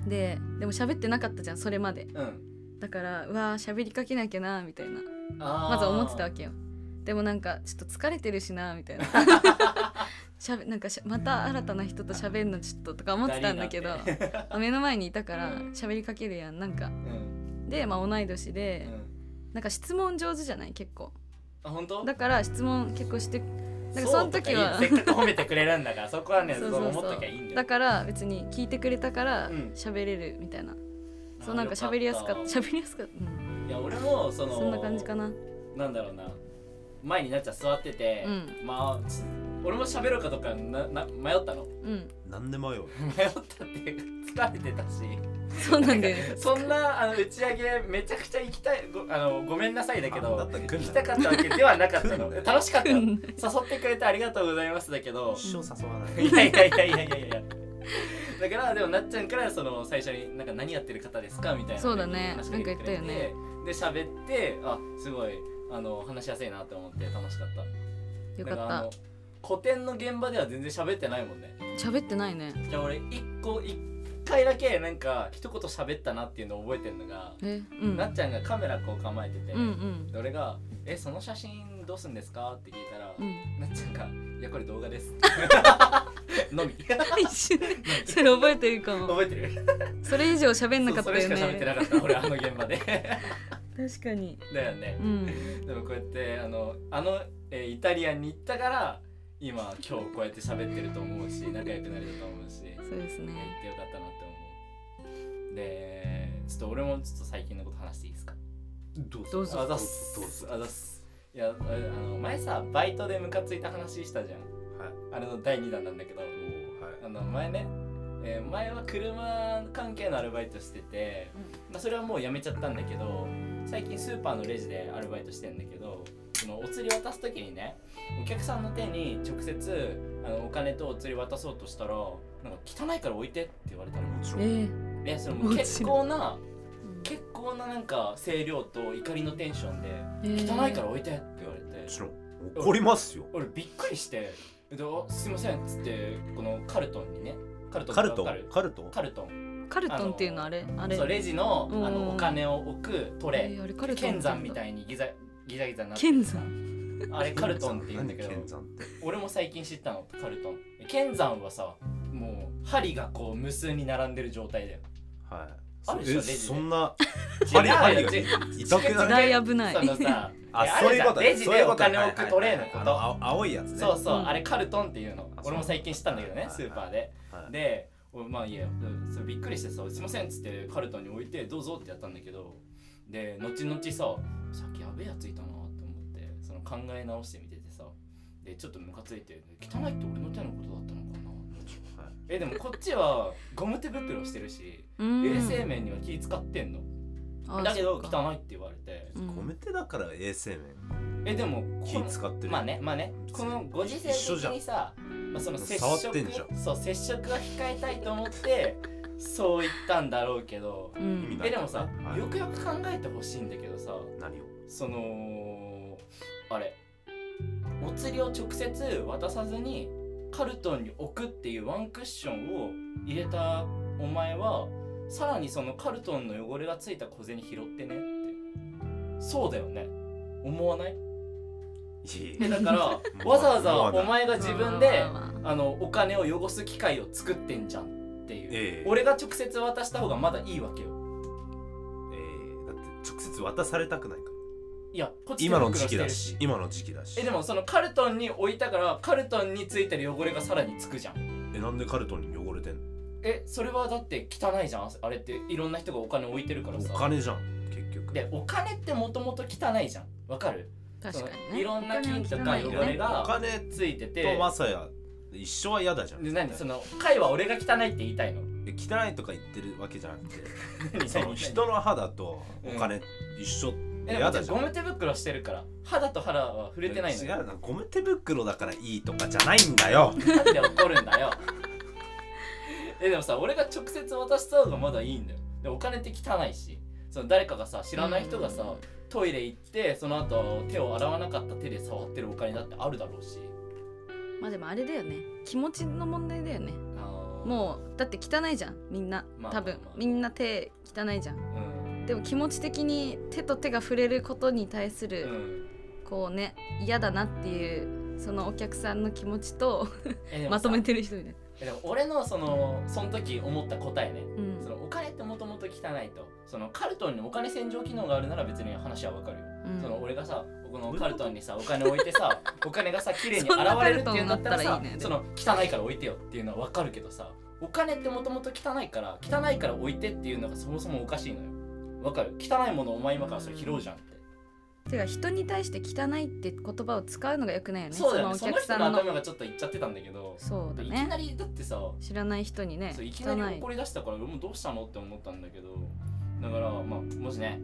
い。ででも喋ってなかったじゃんそれまで。うん。だからうわー喋りかけなきゃなみたいな。まず思ってたわけよ。でもなんかちょっと疲れてるしなみたいな しゃべなんかしゃまた新たな人と喋るのちょっととか思ってたんだけど 目の前にいたから喋りかけるやんなんか。うん。で、まあ、同い年うで、ん。なんか質問上手じゃない結構。あ本当？だから質問結構してなんかその時はそうとかいいせっかく褒めてくれるんだから そこはねそそうう。思っそうそうときゃいいんだよ。だから別に聞いてくれたからうん。喋れるみたいな、あそうなんか喋りやすかった。よ喋りやすかった、うん、いや俺もそのそんな感じかな。なんだろうな。前になっちゃん座ってて、うまあつ俺も喋ろうかとかなな迷ったの？うん。何でもよ迷ったっていうか疲れてたし。そうなんだよね。そんなあの打ち上げめちゃくちゃ行きたいごあのごめんなさいだけあどだったら来んな行きたかったわけではなかったの。楽しかった。よ誘うんってくれてありがとうございますだけど。一生誘わない。いやいやいやいやいやいや。だからでもなっちゃんからその最初になんか何やってる方ですかみたいなそうだね。話しかけてくれてなんか言ったよね。で喋ってあすごいあの話しやすいなって思って楽しかった。よかっだらあの古典の現場では全然喋ってないもんね。た喋ってないね。じゃあ俺一個一回だけなんか一言喋ったなっていうのを覚えてるのが、えうん。なっちゃんがカメラこう構えてて、うんうん。で俺が「えその写真どうすんですか?」って聞いたら、うん。なっちゃんが「いやこれ動画です」のみ。一瞬それ覚えてるかも。覚えてる。それ以上喋んなかったよそうそれしか喋ってねなかった俺あの現場で。確かに。だよね。う、ん。でもこうやってあのあの、えーイタリアンに行ったから今今日こうやって喋ってると思うし仲良くなれたと思うしそうですいや行ねってよかったなって思う。でちょっと俺もちょっと最近のこと話していいですか？どうどうぞ。あざっす。あざっす。いやああの前さバイトでムカついた話したじゃん。はい。あれの第2弾なんだけどはい。あの前ね、えー前は車関係のアルバイトしてて、まあ、それはもうやめちゃったんだけど最近スーパーのレジでアルバイトしてんだけどそのお釣り渡す時にねお客さんの手に直接あのお金とお釣り渡そうとしたらなんか汚いから置いてって言われたの。もちろんえーえその結構なうん。結構ななんか声量と怒りのテンションでえー汚いから置いてって言われて。もちろん。怒りますよ。俺びっくりして。すいませんっつってこのカルトンにね。カルトンカルトン？カルトン？カルトン。カルトンっていうのあれ？あれ？そうレジのあうん。のお金を置くトレ。えーあれカルイトン剣山みたいいにギザギザギザになってるあれカルトンって言うんだけど俺も最近知ったのカルトン。剣山はさもう針がこう無数に並んでる状態だよ。はい。あるでしょえレジで。そんな針針が痛く時ない？代危ない。そのさ あそういうことレジでお金を置くトレーのこと青青いやつね。そうそううん。あれカルトンっていうの。あ俺も最近知ったんだけどねスーパーで。はい。で俺まあいいやびっくりしてさ「すいません」っつってカルトンに置いて「どうぞ」ってやったんだけど。で後々ささっきやべえやついたの考え直してみててさ。でちょっとムカついて汚いって俺の手のことだったのかな。はい。えでもこっちはゴム手袋してるしうん。衛生面には気使ってんの。あだけど汚いって言われて。うん。米手だから衛生面。えでもこ気の使ってるまあねまあね。このご時世的にさ、まあ、その接触触ってんじゃん。そう接触は控えたいと思ってそう言ったんだろうけど。うん。えでもさ、はい。よくよく考えてほしいんだけどさ。何を？そのあれ。お釣りを直接渡さずにカルトンに置くっていうワンクッションを入れたお前はさらにそのカルトンの汚れがついた小銭拾ってねって。そうだよね。思わない？いえだから うんわざわざお前が自分でまあのお金を汚す機会を作ってんじゃんっていう、ええ。俺が直接渡した方がまだいいわけよ。えーだって直接渡されたくないからいやこっち今の時期だし今の時期だし。えでもそのカルトンに置いたからカルトンについてる汚れがさらにつくじゃん。えなんでカルトンに汚れてんの？えそれはだって汚いじゃん。あれっていろんな人がお金置いてるからさ。お金じゃん結局。でお金ってもともと汚いじゃん。わかる？確かにね。いろんな菌とかお金は汚れがお金ついてて。とマサヤ一緒は嫌だじゃんで何？その貝は俺が汚いって言いたいの？え汚いとか言ってるわけじゃなくて 何？その何人の肌とお金一緒えでも嫌だじゃん。ゴム手袋してるから肌と肌は触れてないのよ。違うな。ゴム手袋だからいいとかじゃないんだよ。なんで怒るんだよ。えでもさ俺が直接渡した方がまだいいんだよ。でお金って汚いし。その誰かがさ知らない人がさ、うん。トイレ行ってその後手を洗わなかった手で触ってるお金だってあるだろうし。まあでもあれだよね。気持ちの問題だよね。あー。もうだって汚いじゃん。みんな。まあ多分まあ。まあみんな手汚いじゃん。うんでも気持ち的に手と手が触れることに対すうるん。こうね嫌だなっていうそのお客さんの気持ちとまとめてる人みたいえでも俺のそのその時思った答えねなうんそのお金ってもともと汚いとそのカルトンにお金洗浄機能があるなら別に話はわかるようんその俺がさこのカルトンにさお金置いてさお金がさ綺麗に洗われるっていうんだったらさその汚いから置いてよっていうのはわかるけどさお金ってもともと汚いから汚いから置いてっていうのがそもそもおかしいのよわかる。汚いものをお前今からそれ拾うじゃんって、てか人に対して汚いって言葉を使うのがよくないよね。そうだよね。そその人の。客さんの頭がちょっといっちゃってたんだけど。そうだいきなねりだってさ知らない人にね。そういきなり怒り出したから俺もどうしたのって思ったんだけど。だからまあもしね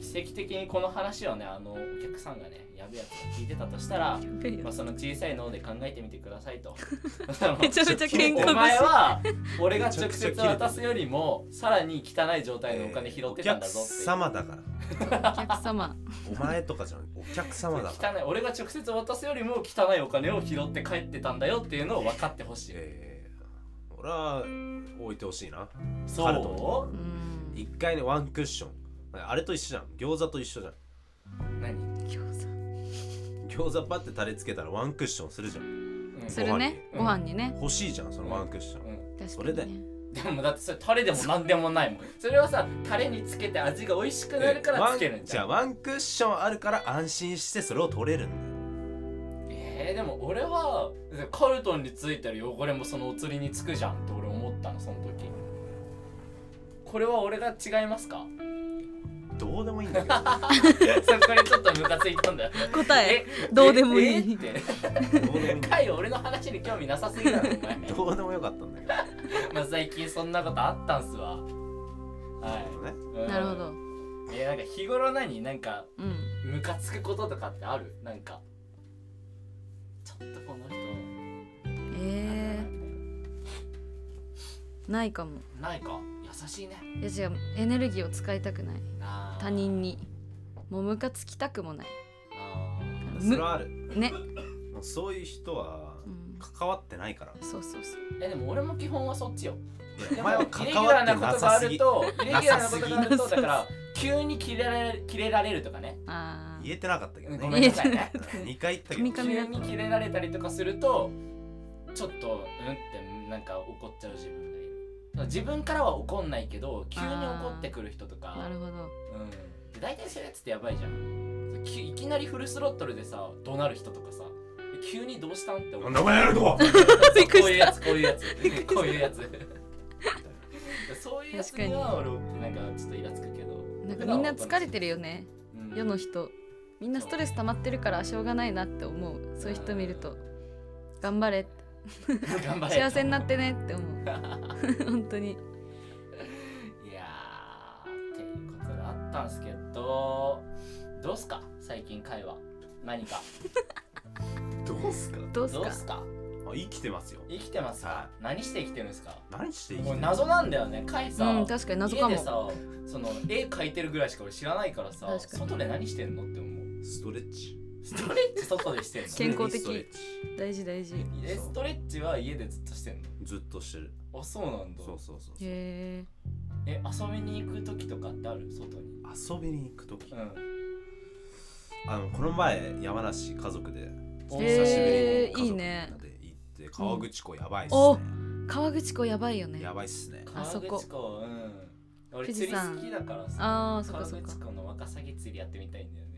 奇跡的にこの話をねあのお客さんがねやべえやつが聞いてたとしたらまあ、その小さい脳で考えてみてくださいと。めちゃめちゃ喧嘩お前腰は俺が直接渡すよりもさらに汚い状態のお金拾ってたんだぞお客様だから。お客様。お前とかじゃなくてお客様だから。汚い。俺が直接渡すよりも汚いお金を拾って帰ってたんだよっていうのを分かってほしい、えー、俺は置いてほしいな。そうん。一回ねワンクッションあれと一緒じゃん。餃子と一緒じゃん。う何、餃餃子パってタレつけたらワンクッションするじゃん。うん。子するね。うんご飯にね。欲しいじゃんそのワンクッション、うん。確かにね。それででもだってそれタレでも何でもないもん。それはさタレにつけて味が美味しくなるからつけるんじゃん。ワンじゃあワンクッションあるから安心してそれを取れるんだ。よえー、でも俺はカルトンについてる汚れもそのお釣りにつくじゃんって俺思ったのその時。これは俺が違いますか？どうでもいいんだけど。そこにちょっとムカついたんだよ。答ええどうでもいい。ええって。どうでもいい。カイ俺の話に興味なさすぎだろお前。どうでもよかったんだけど。まあ最近そんなことあったんすわ。はね。い、うん。なるほど。えなんか日頃何なんかうん。ムカつくこととかってある？なんか。ちょっとこの人。えー、ないかも。ないか？優しいね。いや違うエネルギーを使いたくない。他人に。もうムカつきたくもない。あー。それはある。ね、もうそういう人はうん、関わってないから。そうそうそう。えでも俺も基本はそっちよ。お前はでもイレギ関ュラーわってななことがあさすぎ。るとイレギュラーなことがあるなとだから急に切れられ切れられるとかね。あ言えてなかったけどごねめんなさいね。2回言ったけど。急に切れられたりとかするとちょっとうんってなんか怒っちゃう自分がいる自分からは怒んないけど急に怒ってくる人とか。あなるほど。うん。で大体そういうやつってやばいじゃん。きいきなりフルスロットルでさ怒鳴る人とかさ急にどうしたんって思う。なんでお前やるこういうやつこういうやつ。こういうやつ。そういうやつには俺なんかちょっとイラつくけど。なんかみんな疲れてるよね。うん。世の人。みんなストレス溜まってるからしょうがないなって思う。そういう人見ると。頑張れ 頑張れ幸せになってねって思う。本当に。いやーっていうことがあっったんですけどどうすか？最近会話。何か。どうすか？どうすか？どうすか？あ生きてますよ。生きてますか、は何して生きてるんですか？何して生きてる？もう謎なんだよね会さ、うん確かに謎かも。家でさその絵描いてるぐらいしか俺知らないからさ外で何してんのって思う。ストレッチストレッチ外でしてんの？健康的。大事大事。へえストレッチは家でずっとしてんの？ずっとしてる。あそうなんだ。そうそうそうそう。え。え遊びに行く時とかってある？外に。遊びに行く時？うん。あのこの前山梨家族でお久しぶりに家族いいねみんなで行って川口湖やばいっすおね川口湖やばいよね。やばいっすね。あそこ。川口湖うん。俺富釣り好きだからさ。ああそっか川そっか。口湖のワカサギ釣りやってみたいんだよね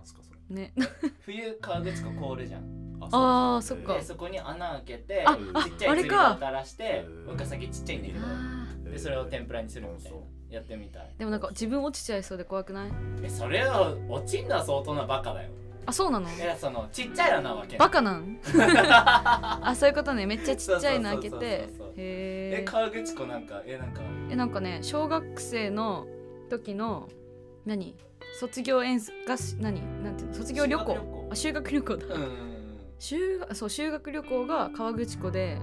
なんすかそれ。ね。冬川口湖凍るじゃん。あーそっか。でそこに穴開けてああちっちゃい釣りあれか。を垂らしてうんワカサギちっちゃいんだけど。あでそれを天ぷらにするみたいな。そやってみたい。ーでもなんか自分落ちちゃいそうで怖くない？えそれは落ちんのは相当なバカだよ。あそうなの？いやそのちっちゃい穴わけバカなん？あそういうことね。めっちゃちっちゃいの開けて。へえ川口湖なんかえなんか。えなんかね小学生の時の何？卒業遠足がし何？なんていうの？卒業旅行？修学旅行。あ修学旅行だ、うんうん修学そう修学旅行が川口湖で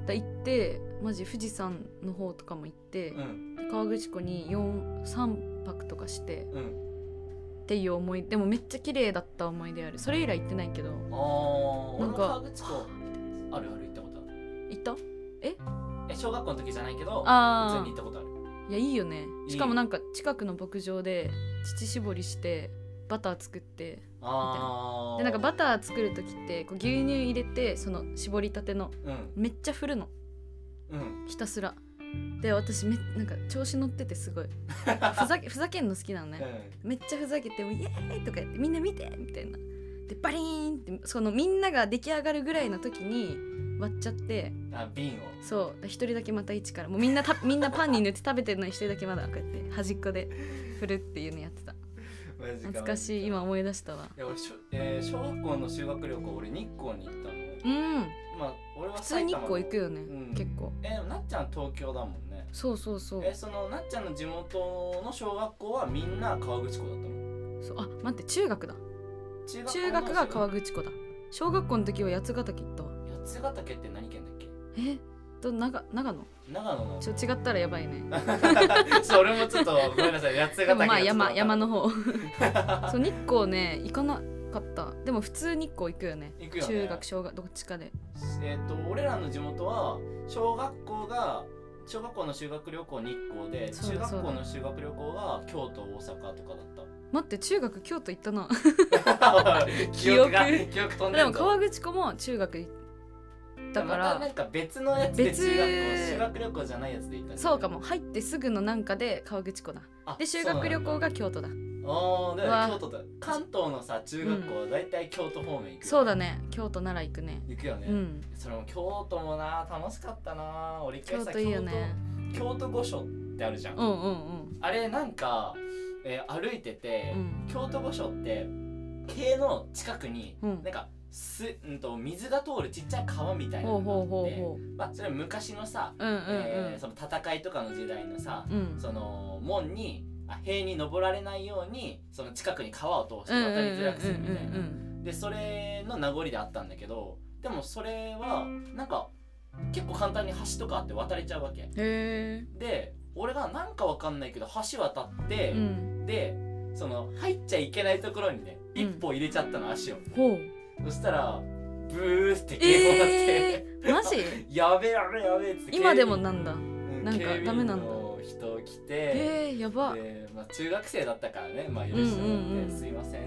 うん、だ行ってマジ富士山の方とかも行ってう、ん。川口湖に43泊とかしてうん。っていう思いでもめっちゃ綺麗だった思い出ある。それ以来行ってないけど。ああなんか川口湖あるある行ったことある。行った？え？小学校の時じゃないけど普通あに行ったことある。あいやいいよね。いい。しかもなんか近くの牧場で乳搾りしてバター作ってああでなんかバター作る時ってこう牛乳入れてその搾りたてのうん。めっちゃ振るの。うん。ひたすら。で私めなんか調子乗っててすごい。ふざけふざけんの好きなのね、めっちゃふざけてイエーイとか言ってみんな見てみたいなでバリーンってそのみんなが出来上がるぐらいの時に割っちゃってうんあ瓶を。そう一人だけまた一からもうみんなた みんなパンに塗って食べてるのに一人だけまだこうやって端っこで振るっていうのやってた。懐かしい。今思い出したわ。いや俺しょ、えー小学校の修学旅行俺日光に行ったの。うん。まあ俺は普通日光行くよね、うん。結構。えーなっちゃん東京だもんね。そうそうそう。えそのなっちゃんの地元の小学校はみんな川口湖だったの？そうあ待って中学だ中中学が川口湖だ。小学校の時は八ヶ岳行ったわ。八ヶ岳って何県だっけ？え？と長長野？長野の。ちょ違ったらやばいね。そう俺もちょっとごめんなさい。八ヶ岳でもまあ山山の方。方 そう日光ね行かなかった。でも普通日光行くよね。行くよね。中学小学どっちかで。えっ、と俺らの地元は小学校が小学校の修学旅行日光で中学校の修学旅行が京都大阪とかだっ待って中学京都行ったな。た 記憶が記憶。飛んででも川口湖も中学行ったから。なんか別のやつで別。中学校修学旅行じゃないやつで行ったそうかも。入ってすぐのなんかで川口湖だ。あで修学旅行が京都だ。ああだかうわ。ら京都だ。関東のさ中学校は大体京都方面行くよね。そうだね。京都なら行くね。行くよね、うん。それも京都もな楽しかったな。俺一回さ京都いいよね。京都京都御所ってあるじゃん、うんうん。あれなんか、えー歩いてて、うん。京都御所って塀の近くに、うん。なんかす、うん、と水が通るちっちゃい川みたいなのがあってまあ、それは昔のさ、ううんうん。えーその戦いとかの時代のさ、うん。うんその門にあ塀に登られないようにその近くに川を通して渡りづらくするみたいな、でそれの名残であったんだけどでもそれはなんか結構簡単に橋とかあって渡れちゃうわけ。で俺がなんかわかんないけど橋渡って、うん。でその入っちゃいけないところにねうん。一歩入れちゃったの足を、そしたらブーって警報鳴って、えー、マジ？やべえやべえやべえって今でもなんだ。うんなんかダメなんだ。の人来て、えー、やば。で、まあ、中学生だったからね、まあ、許してもらって、うんうんうんすいませんっ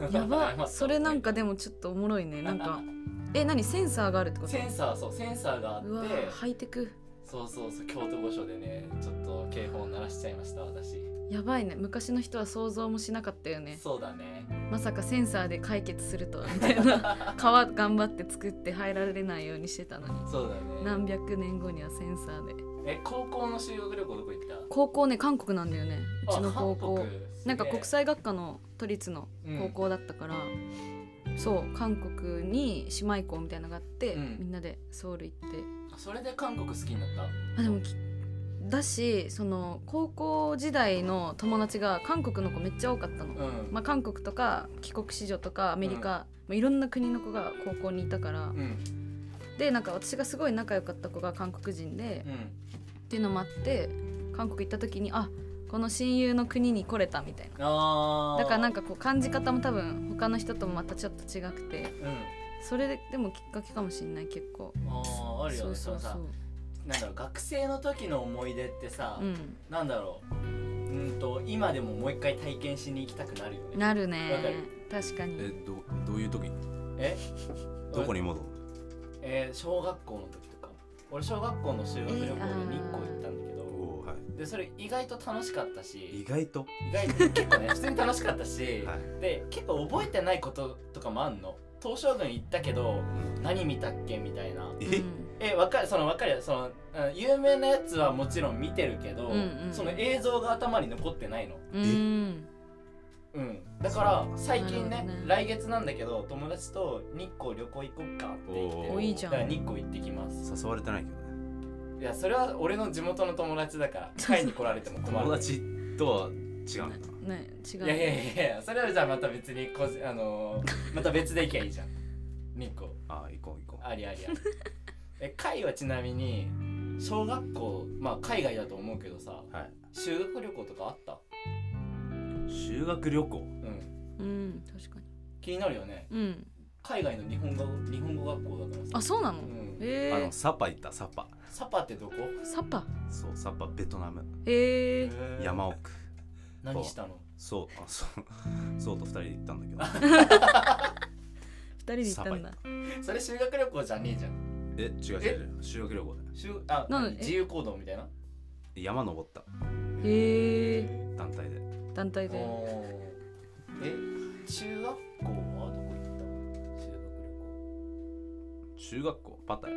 つって。やば。それなんかでもちょっとおもろいね。なんか え何？センサーがあるってこと？センサーそうセンサーがあってハイテクそうそうそう京都御所でねちょっと警報を鳴らしちゃいました私。やばいね。昔の人は想像もしなかったよね。そうだね。まさかセンサーで解決するとはみたいな。川頑張って作って入られないようにしてたのに。そうだね。何百年後にはセンサーで。え高校の修学旅行どこ行った？高校ね韓国なんだよね。うちの高あ校なんか国際学科の都立の高校だったから、そう韓国に姉妹校みたいなのがあって、うん。みんなでソウル行って。あそれで韓国好きになった？あでもきだしその高校時代の友達が韓国の子めっちゃ多かったの、うん。まあ、韓国とか帰国子女とかアメリカ、まあ、いろんな国の子が高校にいたから。うん。でなんか私がすごい仲良かった子が韓国人でうん。っていうのもあって韓国行った時にあこの親友の国に来れたみたいな。だからなんかこう感じ方も多分他の人ともまたちょっと違くて。うんそれででもきっかけかもしんない結構。あーあるよねそうそうそう。そのさなんだろう学生の時の思い出ってさ、うん。なんだろう。うんと今でももう一回体験しに行きたくなるよね。なるわかねる？確かに。えどどういう時？え？どこに戻る？えー小学校の時とか。俺小学校の修学旅行で日光行ったんだけど、おーはい。でそれ意外と楽しかったし。意外と？意外と結構ね普通に楽しかったし、はい。で結構覚えてないこととかもあんの東照宮行ったけど何見たっけみたいな。え？えわかるそのわかるよ。そのうん有名なやつはもちろん見てるけど、うんうん。その映像が頭に残ってないの。うん。うんうん。だから最近ねね。来月なんだけど友達と日光旅行行こっかって言っておー。おいいじゃん。だから日光行ってきます。誘われてないけどね。いやそれは俺の地元の友達だから 会に来られても困る。友達とは違うんだね違う。いやいやいやいやそれはじゃあまた別にこじあのーまた別で行きゃいいじゃん。日光あー行こう行こありありあり。え会はちなみに小学校まあ海外だと思うけどさうはい。修学旅行とかあった？修学旅行？うん。うん確かに。気になるよね。うん。海外の日本語日本語学校だからさ。あそうなの？うん。へえ。あのサパ行ったサパ。サパってどこ？サパ。そうサパベトナム。へえ。山奥何したの？そう。あそう。そうと二人で行ったんだけ 二人で行ったんだ。サそれ修学旅行じゃねえじゃん。どえ？違う違う。違う修学旅行だよ。修あなんえ？自由行動みたいな？山登った。へえ団体で。団体で。おー。え？中学校はどこ行った修学中学校？パタヤ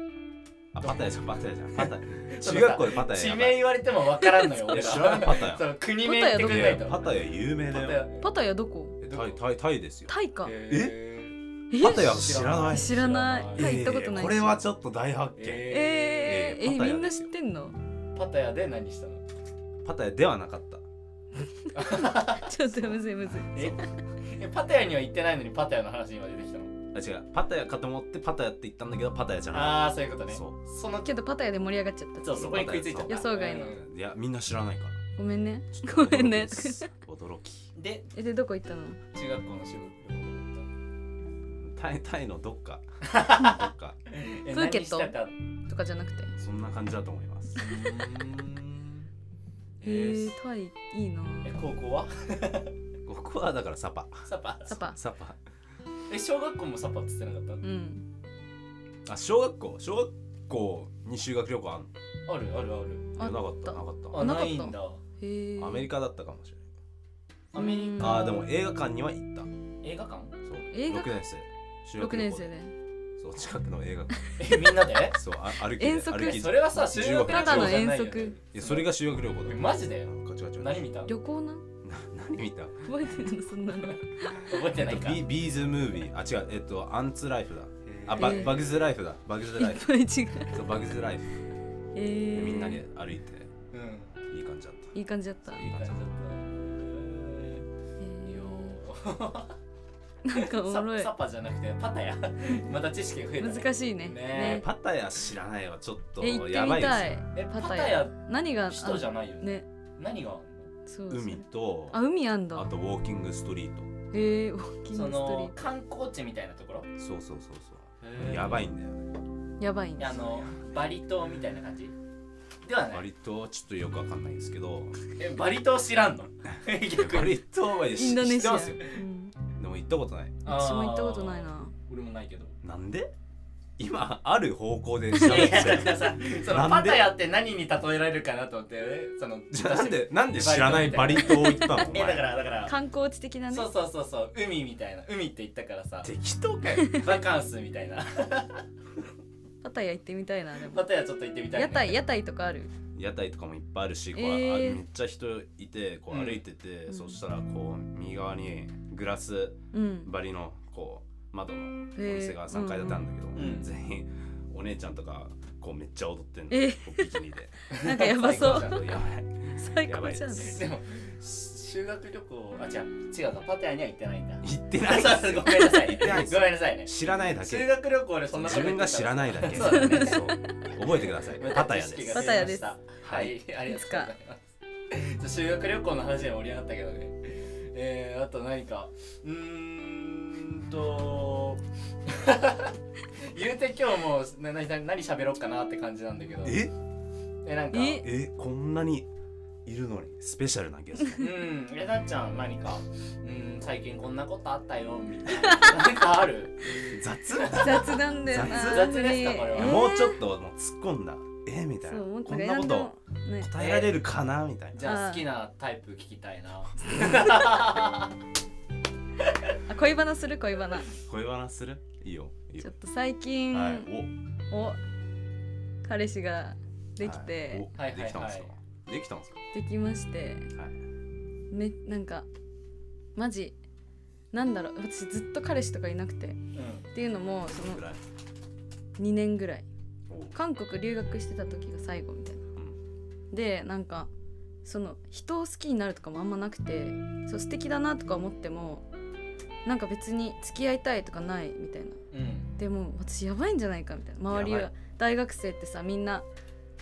あパタヤじゃんパタヤじゃんパタヤ中学校でパタヤ地名言われてもわからんのよ俺ら。え知らないパタヤその国名言ってくんないと。パタヤ有名だよ。パタヤどこ？えタイタイタイですよ。タイか。え？え？パタヤ知らない。知らない。タイ行ったことないえーこれはちょっと大発見。ええー、えみんな知ってんの？ーパタヤで何したの？パタヤではなかった。ちょっとむずいむずい。え？えパタヤには行ってないのにパタヤの話今出てきた。のあ違う。パタヤかと思ってパタヤって言ったんだけどパタヤじゃない。ああそういうことね。そそのけどパタヤで盛り上がっちゃったそうそこに食いついちゃった。予想外の。うん。いやみんな知らないから。ごめんね。ごめんね。驚き。です驚きでえでどこ行ったの？中学校の修学旅行タイタイのどっか。どっか。えプーケット？とかじゃなくてそんな感じだと思います。へえタイいいな。え高校は？ここはだからサパ。サパ。サパ。サパえ小学校もサパって言ってなかった？うん。あ小学校？小学校に修学旅行あんの？あるあるあるいやなかったなかった。あなかったないんだ。へえアメリカだったかもしれアメリうん。カないあーでも映画館には行った。映画館？そう。映画6年生。修6学旅行で。年生でそう近くの映画館。えみんなで？そうあ歩きで。遠足？歩きそれはさ修学旅行じゃないよただのね遠足。いやそれが修学旅行だえマジで？ガチガチ何見た？の旅行なな？何見た。覚えてるのそんなの。覚えてないか。ビビーズムービーあ違う。えっとアンツライフだ。あバえー。バグズライフだ。バグズライフいっぱい違う。そうバグズライフえでー、みんなで歩いてうん。いい感じだった。いい感じだった。いい感じだった。えいいよー、なんかおもろい。ササパじゃなくてパタヤ。また知識が増えたね。難しいね。ね。ね。パタヤ知らないわちょっと。やばいですよみたい。えパタヤ。ヤ何があ人じゃないよね。ね。何が海とあ海あんだ。あとウォーキングストリートへえウォーキンそグストリの観光地みたいなところ？そうそうそうそう。やばいんだよートやばいんあのバリ島みたいな感じ？ではない？割とちょっとよくわかんないんですけど。えバリ島知らんの？逆に。割とはインドネシア。知ってますよ。うん。でも行ったことない。私も行ったことないな。俺もないけど。なんで？今ある方向でい調べやだてからさそのなんで？パタヤって何に例えられるかなと思ってねそのじゃあなんでなんで知らないバリ島行ったの？だか前らだから観光地的なね。そうそうそうそう。海みたいな。海って言ったからさ。適当かよ。バカンスみたいな。パタヤ行ってみたいなでも。パタヤちょっと行ってみたい、ね、屋台屋台とかある？屋台とかもいっぱいあるしこう、えー。あめっちゃ人いてこううん歩いてて、うん。そしたらこう右側にグラスうん。張りのこう窓のお店が3階建てなんだけど、うん全員お姉ちゃんとかこうめっちゃ踊ってんのえこうビキニで。なんかやばそう。最高じゃん。やばい最高じゃん。やばいでも修学旅行あ違う違うかパタヤには行ってないんだ。言ってないごめんなさい行ってないですごめんなさいね。知らないだ修け学旅行でそんな自分が知らないだけ。そうだね。そう。覚えてください。パタヤです。パタヤです。は、はい。ありがとうございます。修学旅行の話で盛り上がったけどね。えー、あと何か。うーんと。言うて今日もうな何何何喋ろうかなって感じなんだけど。え？えなんか。え？えこんなにいるのにスペシャルなゲスト？うん、えなっちゃん何か、うん、最近こんなことあったよみたいな。何かある？雑？雑なんだよな雑？雑ですかこれは。えー。もうちょっともう突っ込んだ？え？みたいな。そうもっこんなことね。答えられるかな？みたいな。じゃあ好きなタイプ聞きたいな。あ恋バナする？恋バナ。声話する？いいよ。いいよ。ちょっと最近、はい。お。彼氏ができて、お。はいできたんですか？できたんですか？できましてはい。めなんかマジなんだろう。私ずっと彼氏とかいなくてっうん。ていうのもそのぐらい？2年ぐらい。お。韓国留学してた時が最後みたいな、でなんかその人を好きになるとかもあんまなくてそう素敵だなとか思ってもなんか別に付き合いたいとかないみたいな。うん。でも私やばいんじゃないかみたいな。周りは大学生ってさみんな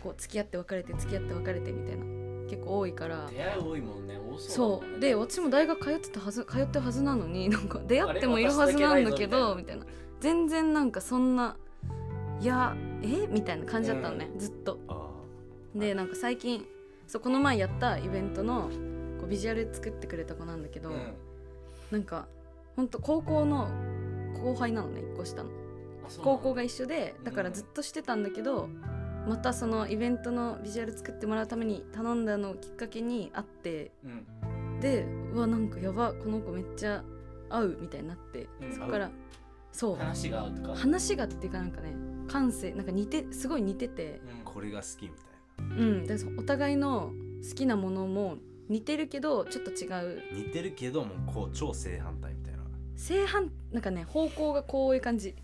こう付き合って別れて付き合って別れてみたいな。結構多いから。出会い多いもんね。多そそう。で私も大学通ってたはず通ってるはずなのになんか出会ってもいるはずなんだけどみたいな。全然なんかそんないやえ？みたいな感じだったのね、ずっと。あでなんか最近そうこの前やったイベントのこうビジュアル作ってくれた子なんだけど、うん。なんかほんと高校の後輩なのね1個下の。高校が一緒でだからずっとしてたんだけど、またそのイベントのビジュアル作ってもらうために頼んだのをきっかけに会ってうん。でうわなんかやばこの子めっちゃ合うみたいになって、うん。そこからそう。話が合うとか？話がっていうかなんかね感性なんか似てすごい似てて。うん。これが好きみたいうん。でそお互いの好きなものも似てるけどちょっと違う。な似てるけどもうこう超正反対正反なんかね方向がこういう感じ。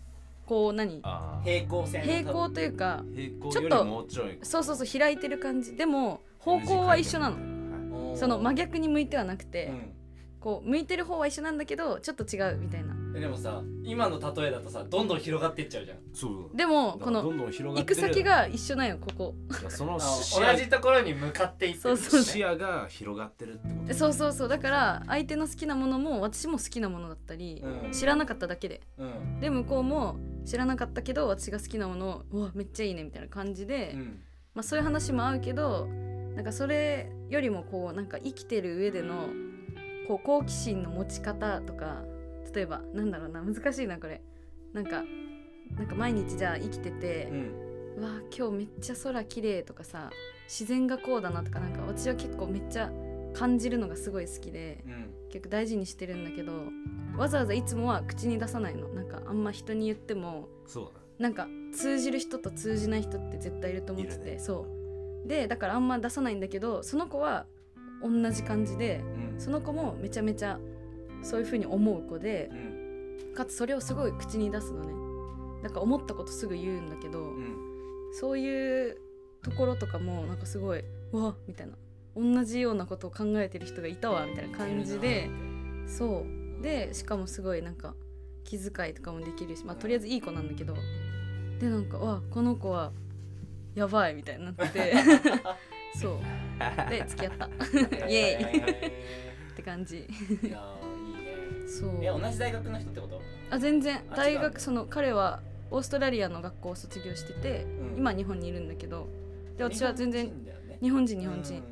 こう何？平行線。の平行というか平行ちょっとよりもうちょい。そうそうそう開いてる感じ。でも方向は一緒なの。その真逆に向いてはなくて、うん。こう向いてる方は一緒なんだけどちょっと違うみたいな。えでもさ今の例えだとさどんどん広がっていっちゃうじゃん。そうでもこのどんどん広が行ってるく先が一緒なんよここ。いやその あ視野同じところに向かっていってそうそう視野が広がってるってことそうそうそう。だから相手の好きなものも私も好きなものだったり、うん。知らなかっただけで。うん。で向こうも知らなかったけど私が好きなものをうわめっちゃいいねみたいな感じで、うん。まあ、そういう話も合うけどなんかそれよりもこうなんか生きてる上でのこう好奇心の持ち方とか例えばなんだろうな難しいなこれ。なんかなんか毎日じゃあ生きててう、ん。うわ今日めっちゃ空綺麗とかさ自然がこうだなとかなんか私は結構めっちゃ感じるのがすごい好きでうん。結構大事にしてるんだけどわざわざいつもは口に出さないの。なんかあんま人に言ってもそうだ。なんか通じる人と通じない人って絶対いると思ってて、ね。そう。でだからあんま出さないんだけどその子は同じ感じでうん。その子もめちゃめちゃそういう風に思う子でうん。かつそれをすごい口に出すのね。だから思ったことすぐ言うんだけど、うん。そういうところとかもなんかすごいうわみたいな。同じようなことを考えてる人がいたわみたいな感じでそう。でしかもすごいなんか気遣いとかもできるしまあとりあえずいい子なんだけどでなんかわこの子はやばいみたいになって そう。で付き合った。っ イエーイ。て感じそう。え同じ大学の人ってこと？あ全然。あ大違うんだ。学その彼はオーストラリアの学校を卒業してて、うん。今日本にいるんだけどで私は全然日本人日本人日本人、うん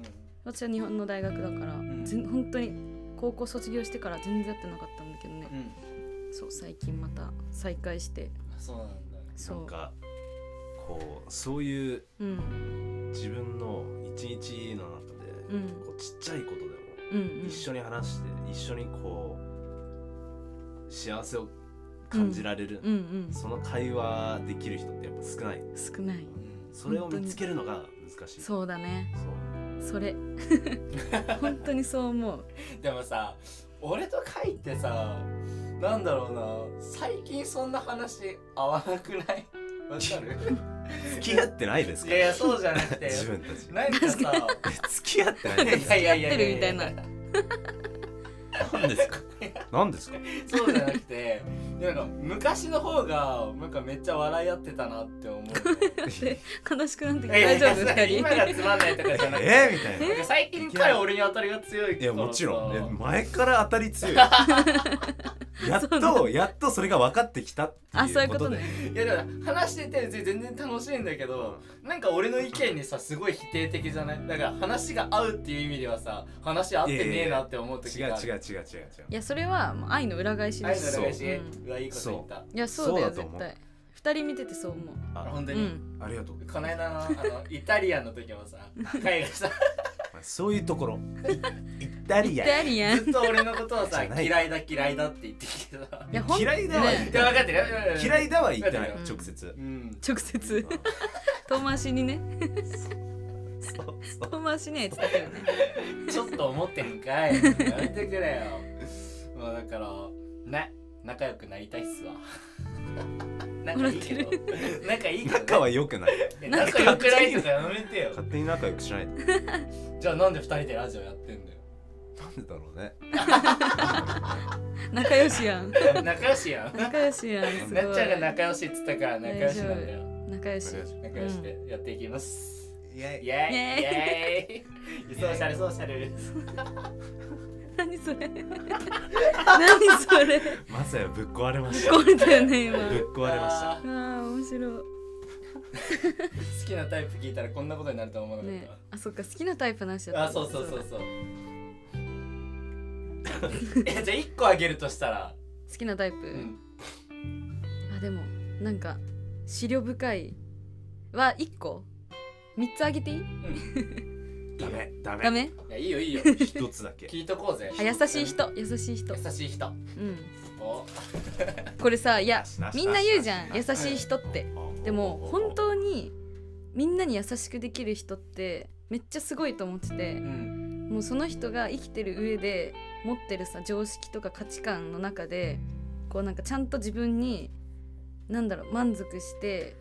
私は日本の大学だから、ん。全本当に高校卒業してから全然やってなかったんだけどね、うん。そう最近また再開して。あそうなんだ。そう。なんかこうそういううん。自分の一日の中で、うん。こうちっちゃいことでもうんうん。一緒に話して一緒にこう幸せを感じられる、うん。うんその会話できる人ってやっぱ少ない。少ない。それを見つけるのが難しい。そうだね。そう。それ。本当にそう思う。でもさ俺とカイってさなんだろうな。最近そんな話合わなくない？わかる？付き合ってないですか？らいやいやそうじゃなくて自分たち。なんかさ 付き合ってないですいやいやいや付き合ってるみたいな何ですか？何ですか？そうじゃなくてなんか昔の方がなんかめっちゃ笑い合ってたなって思うで悲しくなってきいて大丈夫や今が二つまんないとかじゃなくて。えー、みたいな。最近彼俺に当たりが強いいやもちろん。前から当たり強い。やっとやっとそれが分かってきたってあそういううことでね。いやだから話してて全然楽しいんだけどなんか俺の意見にさすごい否定的じゃない？だから話が合うっていう意味ではさ話合ってねえなって思う時がある。違う違う違う違う違う。いやそれはもう愛の裏返しです。愛の裏返し。う。んうわいいこと言った。いやそうだよそうだと思う。絶対二人見ててそう思う。あ本当に、うん。ありがとう。この間のあのイタリアンの時もさ 海外さそういうところ。イイタリアイタリアンずっと俺のことをさじゃない。嫌いだ嫌いだって言ってきてさいやほん嫌いだわ。ね。いや分かってる嫌いだは言って。ないうん。直接。うん。直接。遠回しにねそうそう。遠回しには言ってたけどね。ちょっと思ってんかい。やめてくれよ。まあだからね。仲良くなりたいっすわ。仲いいけど。仲いいけど仲は良くない。仲良くないとかやめてよ。勝手に仲良くしない。で じゃあなんで二人でラジオやってんだよ。なんでだろうね。仲良しやん。仲良しやん。仲良しやん。すごい。なっちゃんが仲良しっつったから仲良しなんだよ。仲良し。仲良しでやっていきます、イエイ。エーイ。イエーイソーシャルソーシャル。何それ。何それ。まさやぶっ壊れました。壊れたよね今。ぶっ壊れました。あー。あー面白 好きなタイプ聞いたらこんなことになるとは思わいねなかっあそっか好きなタイプの話だた、った。あそうそうそうそう。えじゃあ一個あげるとしたら、好きなタイプ、うん、あでもなんか資料深い。は1個？3つあげていい？ダメダメ。ダメ？いやいいよいいよ。一つだけ。聞いとこうぜ。あ優しい人優しい人。優しい人。うん。お。これさいやなしなしみんな言うじゃん優なしなししい人って。でも本当にみんなに優しくできる人ってめっちゃすごいと思っててうん。もうその人が生きてる上で持ってるさ常識とか価値観の中でこうなんかちゃんと自分になんだろう満足して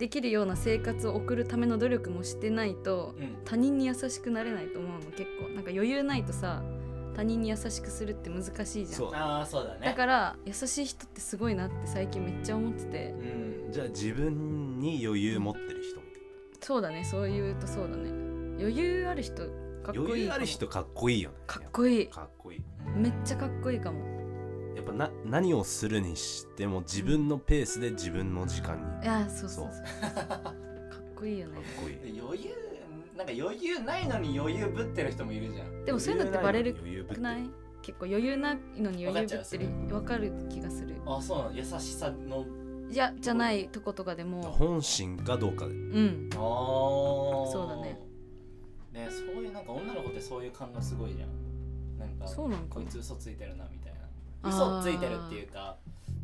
できるような生活を送るための努力もしてないとうん。他人に優しくなれないと思うの結構。なんか余裕ないとさ他人に優しくするって難しいじゃん。そう。ああそうだね。だから優しい人ってすごいなって最近めっちゃ思ってて。うん。じゃあ自分に余裕持ってる人そうだね。そう言うとそうだね。余裕ある人かっこいいかも。余裕ある人かっこいいよね。かっこいい。かっこいい。めっちゃかっこいいかもやっぱな何をするにしても自分のペースで自分の時間に。いやそうそうそう。かっこいいよね。かっこいい。余裕なんか余裕ないのに余裕ぶってる人もいるじゃん。でもそういうのってバレる余裕ぶってくない？結構余裕ないのに余裕ぶってる。わかる気がする。あそうなの？優しさの。いやじゃないとことかでも。本心かどうかでうん。ああそうだね。ねそういうなんか女の子ってそういう感がすごいじゃん。なんかそうなのかこいつ嘘ついてるなみ嘘ついてるっていうか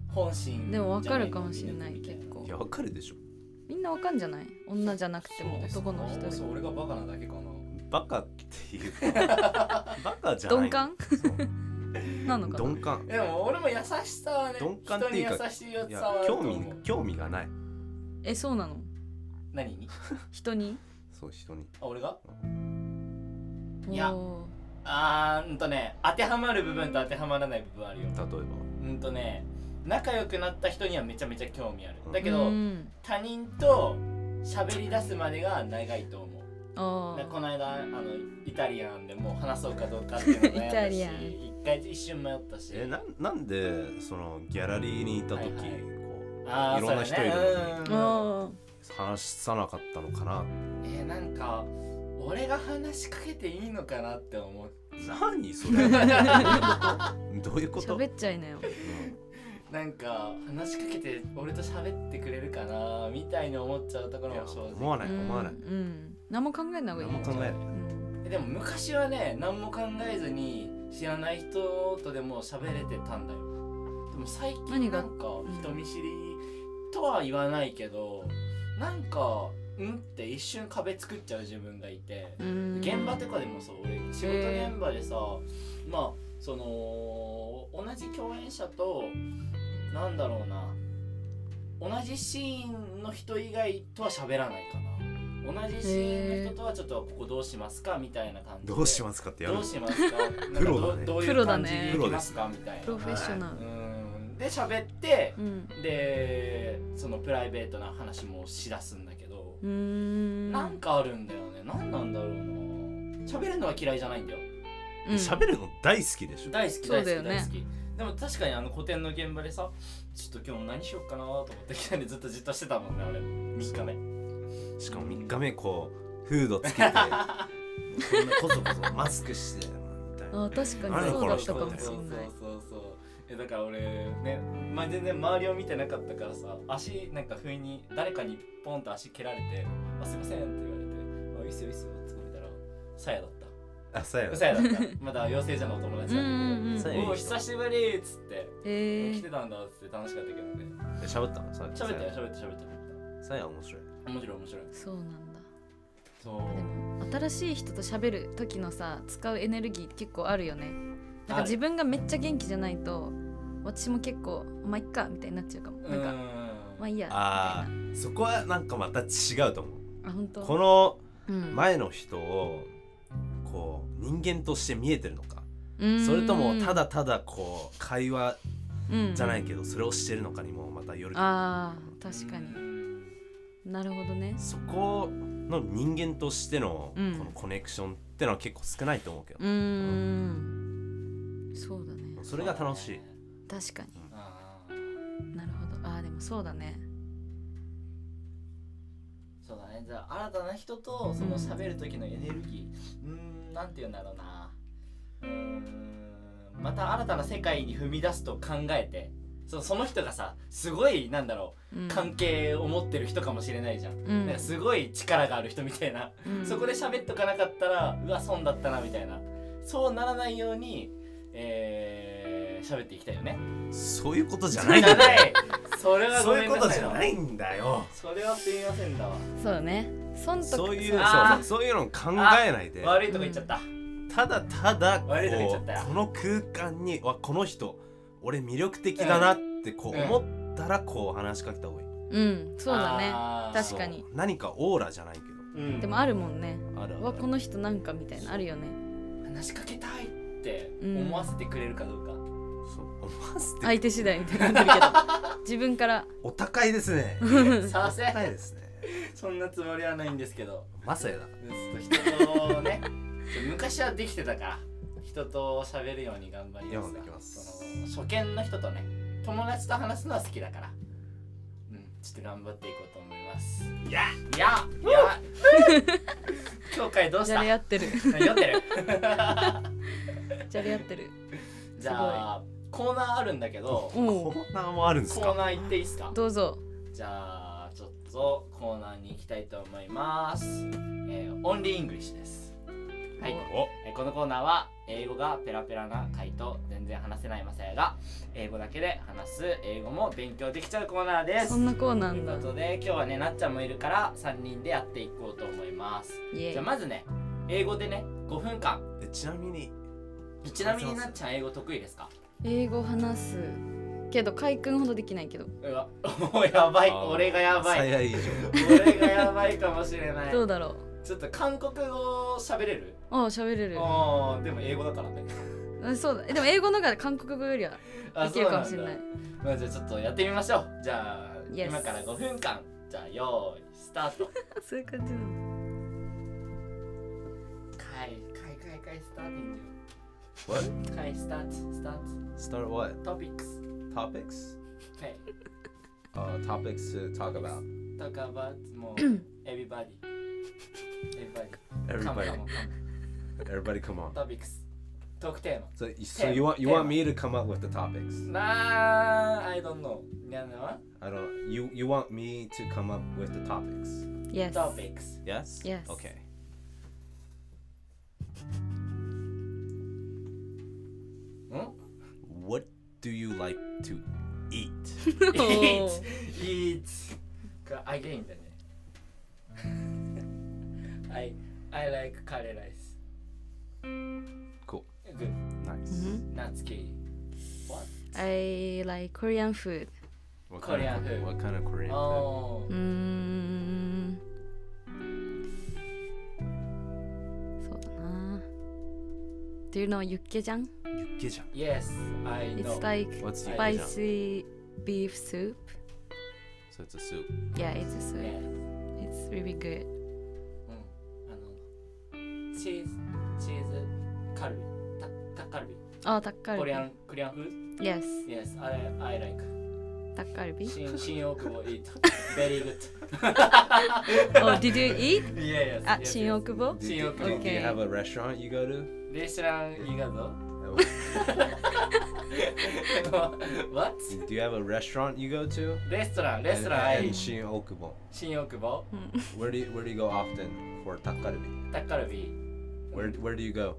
本心でもわかるかもしれない結構。いやわかるでしょ。みんなわかんじゃない？女じゃなくても男の人でそう俺がバカなだけかな。バカっていう。か バカじゃない。鈍感？なのかな？鈍感。でも俺も優しさはね鈍感っていうか人に優しいやいやつはあると興思う。味興味がない。えそうなの？何に？人に？そう人に。あ俺が？いやあーうんとね当てはまる部分と当てはまらない部分あるよ。例えば。うんとね仲良くなった人にはめちゃめちゃ興味ある。うん。だけど、うん。他人と喋り出すまでが長いと思う。あでこの間あのイタリアンでもう話そうかどうかっていうのしイタリアン。一回一瞬迷ったし。えななんでそのギャラリーにいた時、はいはい。こあいろんな人いるのにそうだね。うん。あ話さなかったのかなえーなんか俺が話しかけていいのかなって思う。何それ。どういうこと？喋っちゃいなよ。なんか話しかけて俺と喋ってくれるかなみたいに思っちゃうところいやも正思わ直。ない思わないうんうん。何も考えない方がいい何も考えない。うんえでも昔はね何も考えずに知らない人とでも喋れてたんだよ。でも最近なんかうん人見知りとは言わないけどなんかうんって一瞬壁作っちゃう自分がいてうん。現場とかでもそう俺仕事現場でさまあその同じ共演者となんだろうな同じシーンの人以外とは喋らないかな。同じシーンの人とはちょっとここどうしますかみたいな感じで。どうしますかってやるどうしますか？プロだね。どうどういうプロだね。感じでいきますかみたいな。プロフェッショナル、うん。で喋ってうん。でそのプライベートな話もしだすんだなんかあるんだよね。何なんだろうな。喋るのは嫌いじゃないんだよ。うん。喋るの大好きでしょ。大好き大好き、ね。大好き。でも確かにあの古典の現場でさちょっと今日何しようかなと思ってきたんでずっとじっとしてたもんね俺3日目。しかも3日目こうフードつけて こんなこそこそマスクしてみたいなあ確か何にそうだったかもしれないえだから俺ね、まあ、全然周りを見てなかったからさ足なんか不意に誰かにポンと足蹴られて「あすいません」って言われて「あいいっすよいいっすよ」って見たらさやだった。あそうやさやだった。まだ養成所のお友達だったうんうんうんさやけど「おお久しぶり」っつってへえ来てたんだっつって楽しかったけどね。え喋ったの？さ喋ったよ喋った喋った。さや面白い。た面白い面白い。そうなんだ。そう。でも新しい人と喋る時のさ使うエネルギー結構あるよねなんか自分がめっちゃ元気じゃないと私も結構まあいっかみたいになっちゃうかも。なんかまあいいやみたいあな。あそこはなんかまた違うと思う。あ本当？このうん。前の人をこう人間として見えてるのか。うん。それともただただこう会話うん。じゃないけどそれをしてるのかにもまたよるけどあー確かに。なるほどね。そこの人間としてのうん。このコネクションってのは結構少ないと思うけど。うーんそうだね。それが楽しい。確かに。なるほど。あーでもそうだね。そうだね。じゃあ新たな人とその喋る時のエネルギー。うーんなんて言うんだろうな。うーんまた新たな世界に踏み出すと考えて。そその人がさすごいなんだろう。うん。関係を持ってる人かもしれないじゃん、うん。なんかすごい力がある人みたいな、うん。そこで喋っとかなかったらうわ損だったなみたいな。そうならないようにえー、喋っていきたいよね。そういうことじゃないない それはごそういうことじゃないんだよ。それはすみませんだわ。そうだね。損得そういうそうそういうのを考えないで。悪いとこ言っちゃった、ただただこ悪いとこ言っちゃった。この空間にわこの人俺魅力的だなってこううん。思ったらこう話しかけた方がいい。うんそうだね。確かに。何かオーラじゃないけうん。でもあるもんね。どあるある。うわこの人なんかみたいなあるよね。話しかけたいって思わせてくれるかどうか、そう思わせて相手次第みたいになってるけど。自分から。お高いですね。させ。高いですね。そんなつもりはないんですけど。まさやだ。ちょっと人とね昔はできてたから。人と喋るように頑張ります。その初見の人とね友達と話すのは好きだから。うんちょっと頑張っていこうと思います。いやいやいや今日回どうしじたゃれ合ってる。読んでる。じゃれ合ってる。じゃあコーナーあるんだけどおコおーナーもあるんですか？コーナー行っていいですか？どうぞ。じゃあちょっとコーナーに行きたいと思います、えー、 only English です。はい、お。えーこのコーナーは英語がペラペラなカイと全然話せないマサヤが英語だけで話す英語も勉強できちゃうコーナーです。そんなコーナーというなんだことで今日はねなっちゃんもいるから3人でやっていこうと思います。じゃあまずね英語でね5分間。えちなみにちなみになっちゃん英語得意ですか？英語話すけど海君ほどできないけど。うわ もうやばい。俺がやばい。俺がやばいかもしれない。どうだろちょっと韓国語喋れる？うああ喋れる。ああでも英語だからね。あそうだ。えでも英語の方が韓国語よりはあできるかもしれない。そうなんだ。まあじゃあちょっとやってみましょう。じゃあ Yes 今から5分間。じゃあよーいスタート。そういう感じなの。かいかいかいかいスターティン What? グかいスタート。スター Start what? トトピックス。Topics? はい。Uh, topics to talk about. talk about もう everybody Everybody. Everybody. Come, on. Topics. Talk team. So, so you want you want me to come up with the topics? Nah, I don't know. I don't. You you want me to come up with the topics? Yes. Topics. Yes. Yes. Okay. Hmm? What do you like to eat? eat. Oh. Eat. Again, I I like カレーライス Cool. good Nice. Mhm. ナッツケリー what I like Korean food What Korean kind of, food. What kind of Korean food? おうーんそうだな Do you know ユッケジャン Yukkejan. Yes I know It's like What's I- Yukkejan? spicy beef soup So it's a soup. Yeah it's a soup Yes It's really good うんあのチーズチーズカルビタタッカルビあタッカルビコリアンコリアンフー Yes ド Yes I, I like タッカルビ新新大久保 eat very good Oh did you eat? Yes あ yes, 新大久保 Do, See, do- okay. do you Okay. have a restaurant you go to? レストランいいがぞ What? Do you have a restaurant you go to? レストランレストラン And, はい and Shin Okubo. 新大久保 Where do you, where do you go often for takarabi? タッカルビ Where where do you go?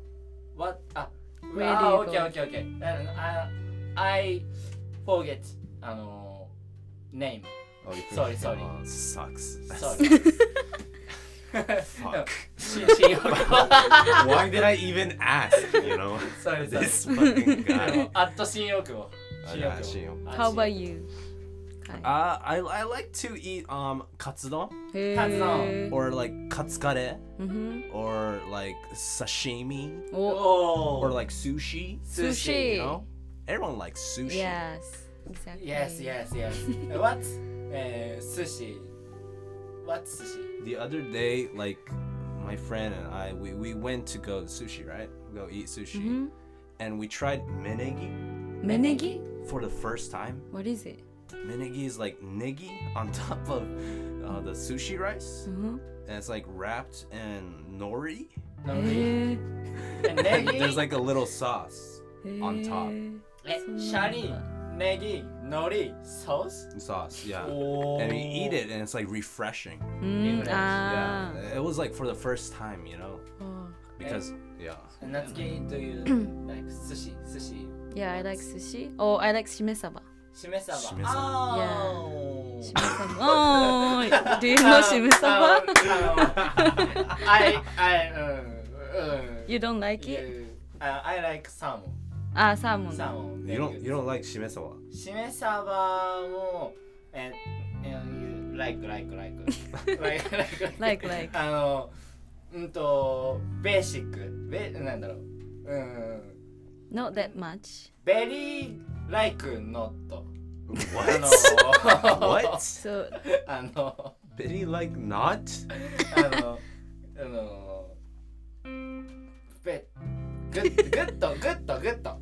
What? Ah, Where ah, do you ah, okay, go? okay, okay. And I, I forget, name Oh, Sorry, sorry. Oh, sucks. Sorry. Fuck. Why did I even ask? You know, sorry, sorry. this fucking あ guy. の、アット新大久保。新大久保 ah, How about you? Uh, I, I like to eat um katsudon, katsudon, or like katsukare, mm-hmm. or like sashimi, oh. oh. or like sushi. Sushi. You know, everyone likes sushi. Yes, exactly. Yes, yes, yes. What? Uh, sushi. What sushi? The other day, like my friend and I, we, we went to go to sushi, right? Go eat sushi, mm-hmm. and we tried menegi Menegi? for the first time. What is it? Menegi is like negi on top of uh, the sushi rice, うん and it's like wrapped in nori. のへりーえネギ There's like a little sauce へー on top. えそうなんだシャリネギのりソース sauce, yeah. お And we eat it, and it's like refreshing. うん Refresh. あ Yeah, it was like for the first time, you know, ー because yeah. 夏希 do you like 寿司寿司 Yeah I like sushi Oh I like しめ鯖しめ鯖しめ鯖あーしめ鯖おーい Do you know しめ鯖あのあいあいうんうん You don't like it? You- uh, I like サーモあサーモンンサーモン You don't you don't like shimesawa. しめ鯖もええ like like like like like Like like あのうんとベーシックベなんだろううん Not that much ベリーライクノット What? あの。What? So あの。Biddy like not? あの。あの。ベグッグッとグッとグッと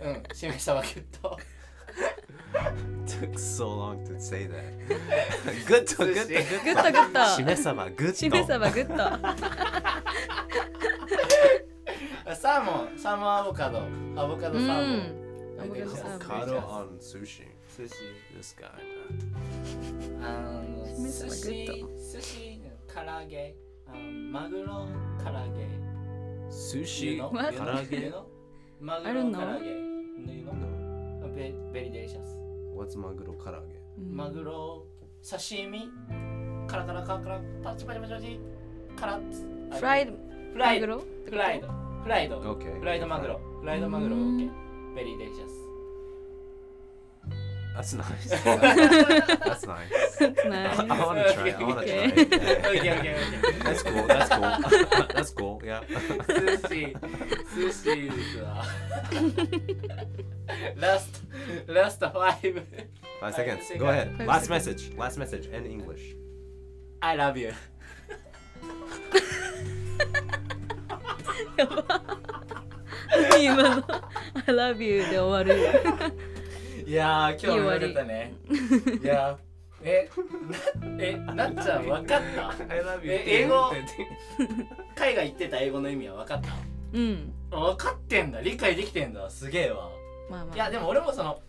うん。しめ鯖グッと Took so long to say that. good to good to 寿司 good グッ と。グッと Shimesama good しめ鯖グッと。サーモン。サーモンアボカド。アボカドサーモン。アボカドサーモン Avocado on sushi. 寿司 This guy, あの寿司グッ寿司唐揚げあのマグロ唐揚げ man. Sushi, You know? What? You karage. know? マグ I ロ don't 唐 know. 揚げ You know? Very, very delicious What's maguro karage? マグロ刺身カラカラカラカラパチパチパチパチカラッツフライドフライドマグロフライドフライド Okay. フライドマグロフライドマグロうん OK ベリーデリシャス That's nice. That's nice. I, nice I want to try. I want to Okay. try. it. OK Yeah. OK OK That's cool. That's cool. That's cool. Yeah. 寿司寿司ですわラストラスト5 Five seconds. second. Go ahead. Five Last seconds. message. Last message in English. I love you 何 今の。I love you で終わる。いやー今日も言われたね。いやーえなえなっちゃん分かった？I love え英語？海外行ってた英語の意味は分かった？うん。分かってんだ。理解できてんだ。すげえわ。まあまあ。いやでも俺もその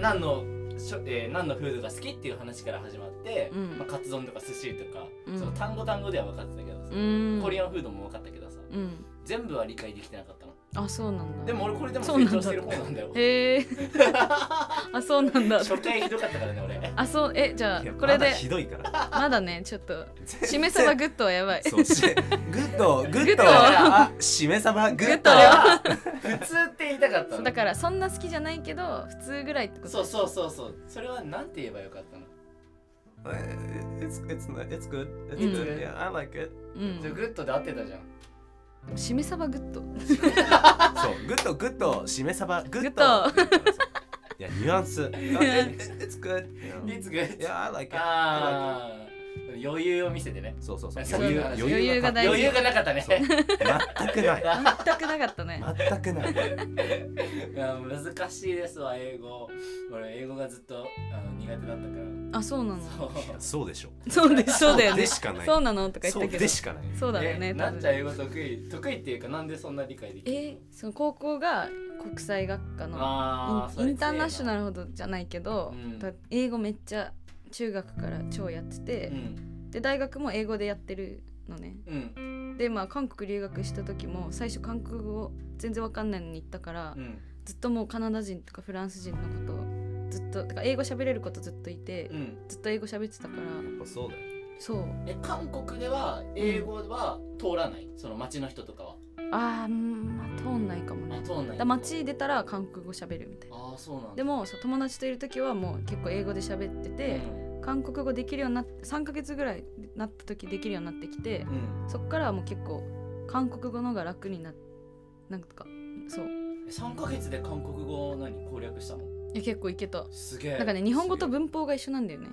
何のしょ、えー、何の food が好きっていう話から始まって、うん。まあ、カツ丼とか寿司とか、うん。その単語単語では分かってたけどさ、うん。 Korean food も分かったけどさうん。全部は理解できてなかったのあそうなんだ。でも俺これでもそうなんだ。成長してる方なんだよ。へえ。あそうなんだ。初回ひどかったからね俺。あそう。えじゃあこれで。まだひどいから。まだねちょっと。しめ鯖 good はやばい。そうしグッド good good あしめ鯖 good good あれは。普通って言いたかったの。だからそんな好きじゃないけど普通ぐらいってこと。そうそうそうそう。それはなんて言えばよかったの？It's it's it's good it's うん good. Yeah I like it. うんじゃあ good で合ってたじゃんしめ鯖 good。そう good good しめ鯖 good。グいやニュアンス。It's good it's good Yeah I like it. ああ余裕を見せてね。そうそうそう。そう余裕余裕余裕が大事。余裕がなかったね。そう。全くない。全くなかったね。全くない。いや難しいですわ英語。俺英語がずっとあの苦手だったから。あそうなの？そう。そうでしょ。そうでそうだよね。でしかない。そうなの？とか言ったそうけどでしかない。そうだよねなっちゃん英語得意？得意っていうかなんでそんな理解できるえその高校が国際学科のあインインターナショナルルほどじゃないけど、うん。だ英語めっちゃ中学から超やっててう、ん。で大学も英語でやってるのね。うん。でまあ韓国留学した時も最初韓国語全然わかんないのに行ったから、うん。ずっともうカナダ人とかフランス人のことをずっとてか英語喋れることずっといて、うん。ずっと英語喋ってたから。やっぱそうだよそう。え韓国では英語は通らない？その街の人とかはあーうんまあ通んないかもね。あ通んないだ。街出たら韓国語喋るみたいな。ああそうなんだ。でもそう友達といる時はもう結構英語で喋ってて、韓国語できるようになって3ヶ月ぐらいなった時できるようになってきてうん、うんそっからはもう結構韓国語の方が楽にななんかそう。え3ヶ月で韓国語を何攻略したの？いや結構いけた。すげえ。なんかね日本語と文法が一緒なんだよね。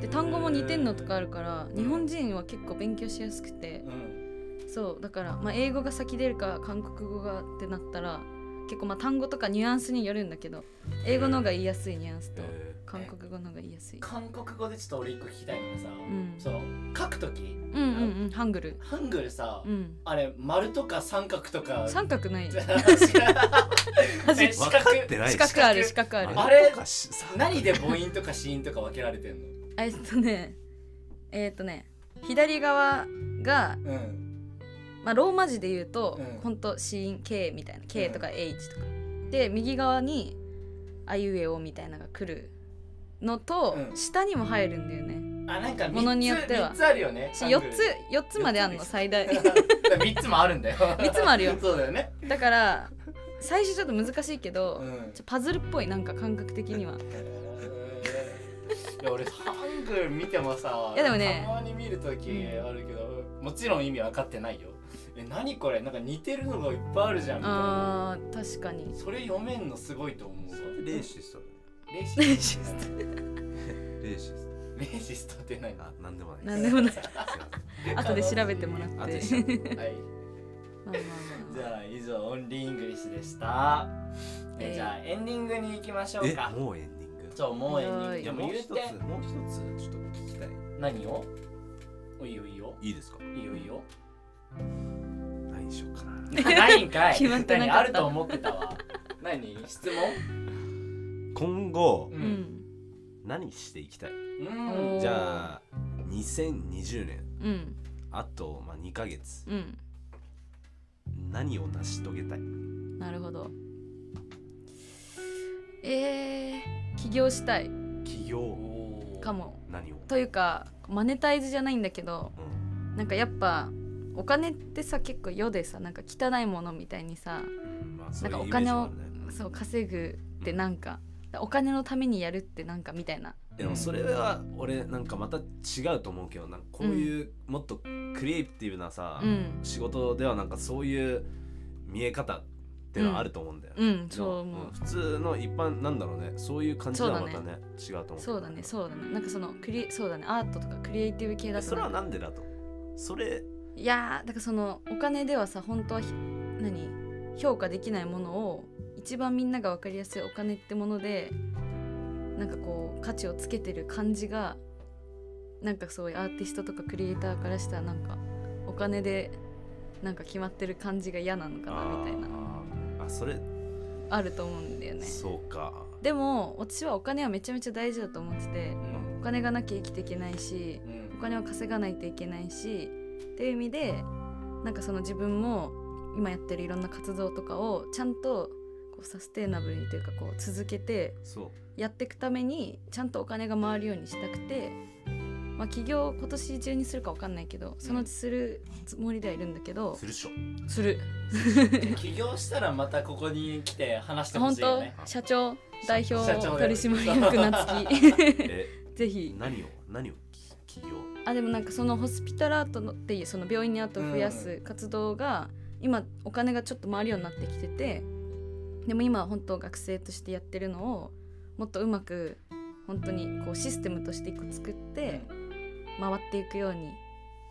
で単語も似てんのとかあるからん日本人は結構勉強しやすくてうんそうだから、まあ、英語が先出るか韓国語がってなったら結構まあ単語とかニュアンスによるんだけど英語の方が言いやすいニュアンスとえ韓国語の方が言いやすい。韓国語でちょっと俺一個聞きたいのがさ、ん。その書くときうんうんうんハングル。ハングルさ、うん。あれ丸とか三角とか。三角ない。え ー四分か角ってない。四角ある四角ある。あれ何で母音とか子音とか分けられてんの？えっとねえっとね左側が、うんまあ、ローマ字で言うと、うん。ほんと子音 K みたいな K とか H とか、で右側にあいうえおみたいなのが来るのと、うん。下にも入るんだよね。あなんかものによっては。3つあるよね。し4つ。4つまであんの最大。3つもあるんだよ。三つもあるよ。そうだよね。だから最初ちょっと難しいけど、うん。パズルっぽいなんか感覚的には。いや俺ハングル見てもさいやでもねたまに見るときあるけど、もちろん意味分かってないよえ何これ？なんか似てるのがいっぱいあるじゃんみたいな。あー確かに。それ読めんのすごいと思うわ。 racist racist。 racis racist って何？トあなんでもないなんでもない。すいま後で調べてもらって。で調べて。はい。まあまあまじゃあ以上 only English でした、ええーじゃあエンディングに行きましょうか。えもうエンディング？そうもうエンディング。はい。いやもう一つでも言うてもう一つちょっと聞きたい。何を？おいいよいいよ。いいですか？いいよいいよ何しようかな。ないんかい。決まってなかった。何あると思ってたわ。何？質問？今後うん何していきたい？うん。じゃあ2020年。うん。あと、まあ、2ヶ月。うん。何を成し遂げたい？なるほど。えー、起業したい。起業。かも。何を、というかマネタイズじゃないんだけどうん。なんかやっぱお金ってさ結構世でさなんか汚いものみたいにさうんまあ、なんかお金をそう稼ぐってなんか、お金のためにやるってなんかみたいな。でもそれは俺なんかまた違うと思うけどなんかこういうもっとクリエイティブなさ、うん。仕事ではなんかそういう見え方ってのはあると思うんだよ、うん。でそう思う。も普通の一般なんだろうね。そういう感じはまたそうね。違うと思うそうだね。そうだね。なんかそのクリそうだね。アートとかクリエイティブ系だとえそれはなんでだと？それいやーだからそのお金ではさ本当はひ何？評価できないものを一番みんなが分かりやすいお金ってものでなんかこう価値をつけてる感じがなんかそういうアーティストとかクリエイターからしたらなんかお金でなんか決まってる感じが嫌なのかなみたいな。あそれ、あると思うんだよね。そうか。でも私はお金はめちゃめちゃ大事だと思っててうん。お金がなきゃ生きていけないしうん。お金を稼がないといけないしっていう意味でなんかその自分も今やってるいろんな活動とかをちゃんとこうサステイナブルにというかこう続けてやっていくためにちゃんとお金が回るようにしたくて、まあ、起業今年中にするか分かんないけどそのうちするつもりではいるんだけどするっしょ。する。起業したらまたここに来て話してほ本当しいよね。社長代表社長取締役なつき。え ぜひ。何を何をき起業あでもなんかそのホスピタルアートのっていうその病院に後を増やす活動が今お金がちょっと回るようになってきててでも今は本当学生としてやってるのをもっとうまく本当にこうシステムとして一個作って回っていくように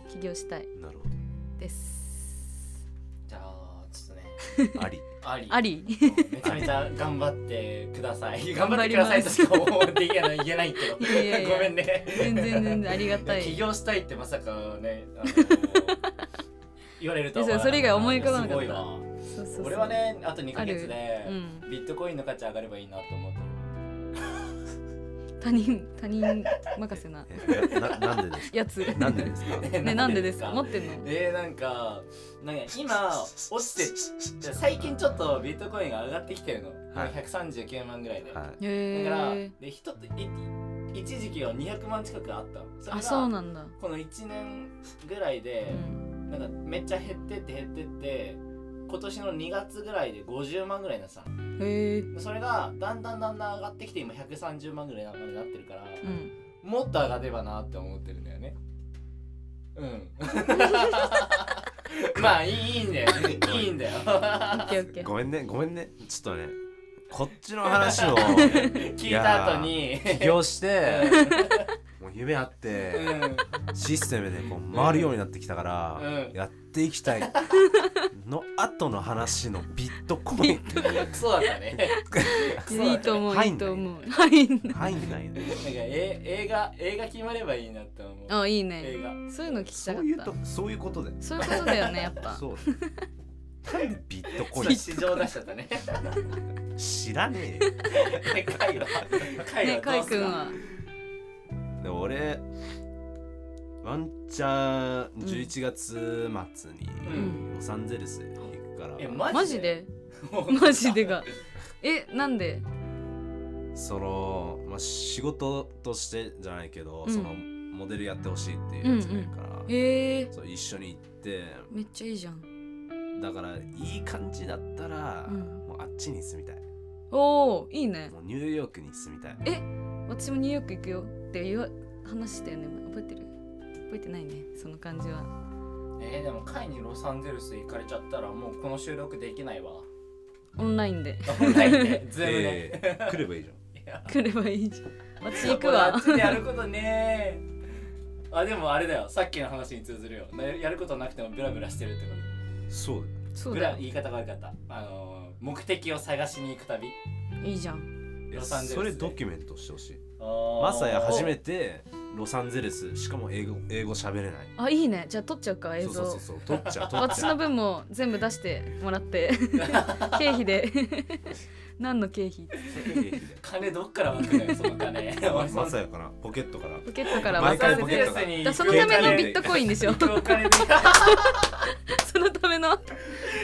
起業したいなるほです。じゃあちょっとねど ありあり。あり。めちゃめちゃ頑張ってください。頑張ってくださいとしか思って言えないけど。ごめんね。全然全然ありがたい。起業したいってまさかね言われるとそれ以外思い浮かばなかった。俺はねあと2ヶ月でうん。ビットコインの価値上がればいいなと思って他人他人任せな。えなななんでですやつ。かなんでですか？るねなんでですか？持ってんの？えー、なんかなんか今落ちて最近ちょっとビットコインが上がってきてるの、はい。139万ぐらいで、はい。へだからえで一つい一時期は200万近くあった。のそれがあそうなんだ。この1年ぐらいでう、ん。なんかめっちゃ減ってって減ってって今年の2月ぐらいで50万ぐらいになってたの。へえ。それがだんだんだんだん上がってきて今130万ぐらいまでなってるから、うん。もっと上がればなって思ってるんだよね。うん。まあいいいいんだよ。いいんだよ。オッケーオッケー。ごめんね。ごめんね。ちょっとねこっちの話を 聞いた後に。起業してもう夢あってうん。システムでこう回るようになってきたから、うん。やっていきたいの後の話のビットコイン。っていうクソだったね。いいと思う入んないいいと思う。入んない。入んないね。なんかえ映画映画決まればいいなって思う。あいい映ね画。そういうの聞きたそういうとそういうことで。たそういうことだよねやっぱ。そう。なんでビットコイン？市場出しちゃったね。知らねえよ。でカイはカイねかはどすかいうくんは。でも俺ワンチャン11月末にうん。ロサンゼルス行くから、えママジで？マジで が。えなんで？その、まあ、仕事としてじゃないけど、うん。そのモデルやってほしいっていうやつがいるから、へえ。そう一緒に行ってめっちゃいいじゃん。だからいい感じだったら、うん。もうあっちに住みたい。おおいいね。もうニューヨークに住みたい。え私もニューヨーク行くよって言わ話したよね覚えてる？覚えてないねその感じは。えー、でもカイにロサンゼルス行かれちゃったらもうこの収録できないわ。オンラインで。オンラインで。ズームで、えー来ればいいじゃん。いや。来ればいいじゃん。私行く俺あわっちでやることねー。あでもあれだよ。さっきの話に通ずるよ。なやることなくてもブラブラしてるってこそうそうだ言い方が悪かった。あのー、目的を探しに行く旅。いいじゃん。ロサンゼルスで。それドキュメントしてほしい。ママサヤ初めてロサンゼルスしかも英語英語喋れない。あいいね。じゃあ撮っちゃうか映像そうそうそうそう取っちゃう取っ私のちゃう。分も全部出してもらって 経費で。何の経費？金どっから湧くのよその金。俺そマのサヤからポケットから。ポケットから毎回ポケットから。にだそのためのビットコインでしょ。そのための。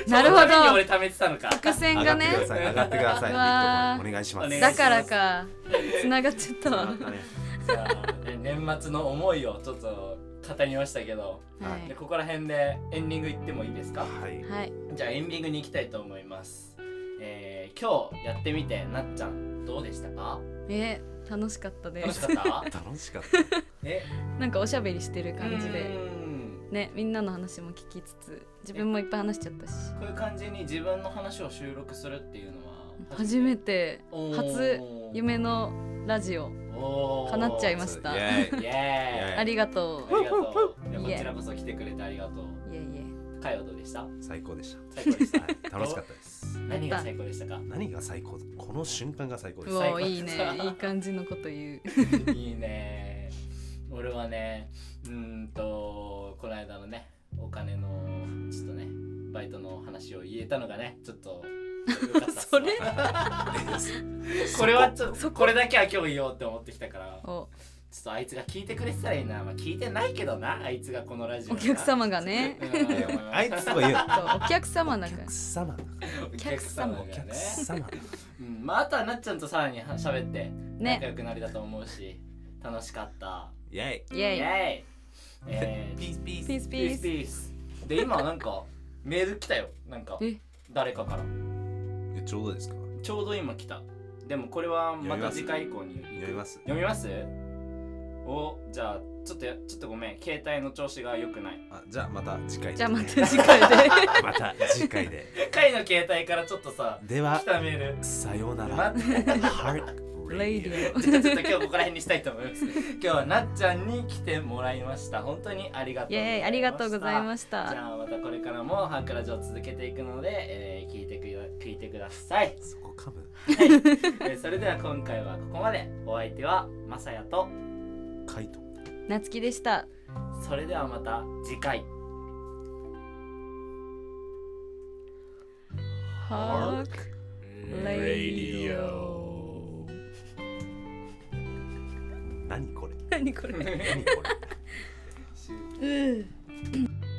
そなるほど。俺貯めてたのか。伏線上がってがねください上がってください。ビうわーットコインお願いします。だからか。つながっちゃったわさあね年末の思いをちょっと語りましたけどはでここら辺でエンディングいってもいいですか？はい。い、はい、じゃあエンディングに行きたいと思います。えー、今日やってみてなっちゃんどうでしたか？えー楽しかったで楽しすかった？楽しかっ え？なんかおしゃべりしてる感じで。うーん。ねみんなの話も聞きつつ自分もいっぱい話しちゃったし。こういう感じに自分の話を収録するっていうのは初めて初夢のラジオ。叶っちゃいたました。ありがとありがとう。こちらこそ来てくれてありがとう。ういえ。いかよどうでした？最高でした。最高でした？はい。楽しかったです。何が最高でしたか？何が最高？この瞬間が最高です。おいいね。いい感じのこと言う。いいね。俺はねうーんとこの間のねお金のちょっとねバイトの話を言えたのがねちょっと それ これはちょっとこれだけは今日言おうって思ってきたからお。ちょっとあいつが聞いてくれてたらいいな。まあ聞いてないけどなあいつがこのラジオお客様がね。うん。あいつとか言う。お客様だおか。ら客様だお客様。がお客ね様。だうん。まああとはなっちゃんとさらに喋ってね。仲良くなりだと思うし楽しかった。イェイ。イェイ。イェイ。えーピースピースピースピピースースピースで今なんかメール来たよ。なんかえ？誰かからえちょうどですか？ちょうど今来た。でもこれはまた次回以降に読みます？読みます？おじゃあちょっとやちょっとごめん。携帯の調子が良くない。あじゃあまた次回で。じゃあまた次回で。また次回で。回の携帯からちょっとさでは来たメール。さようなら。待って。Heart レイデ Radio ィオ。じゃあちょっと今日ここら辺にしたいと思います。今日はなっちゃんに来てもらいました。本当にありがとうありがとうございましじたゃあまたこれからもハンクラジオを続けていくので、えー聞いてくだ聞いてください、そこ噛む。えーそれでは今回はここまで。お相手はまさやと。カイト。なつきでした。それではまた次回。ハークレ何これ。何これ。何これ。うん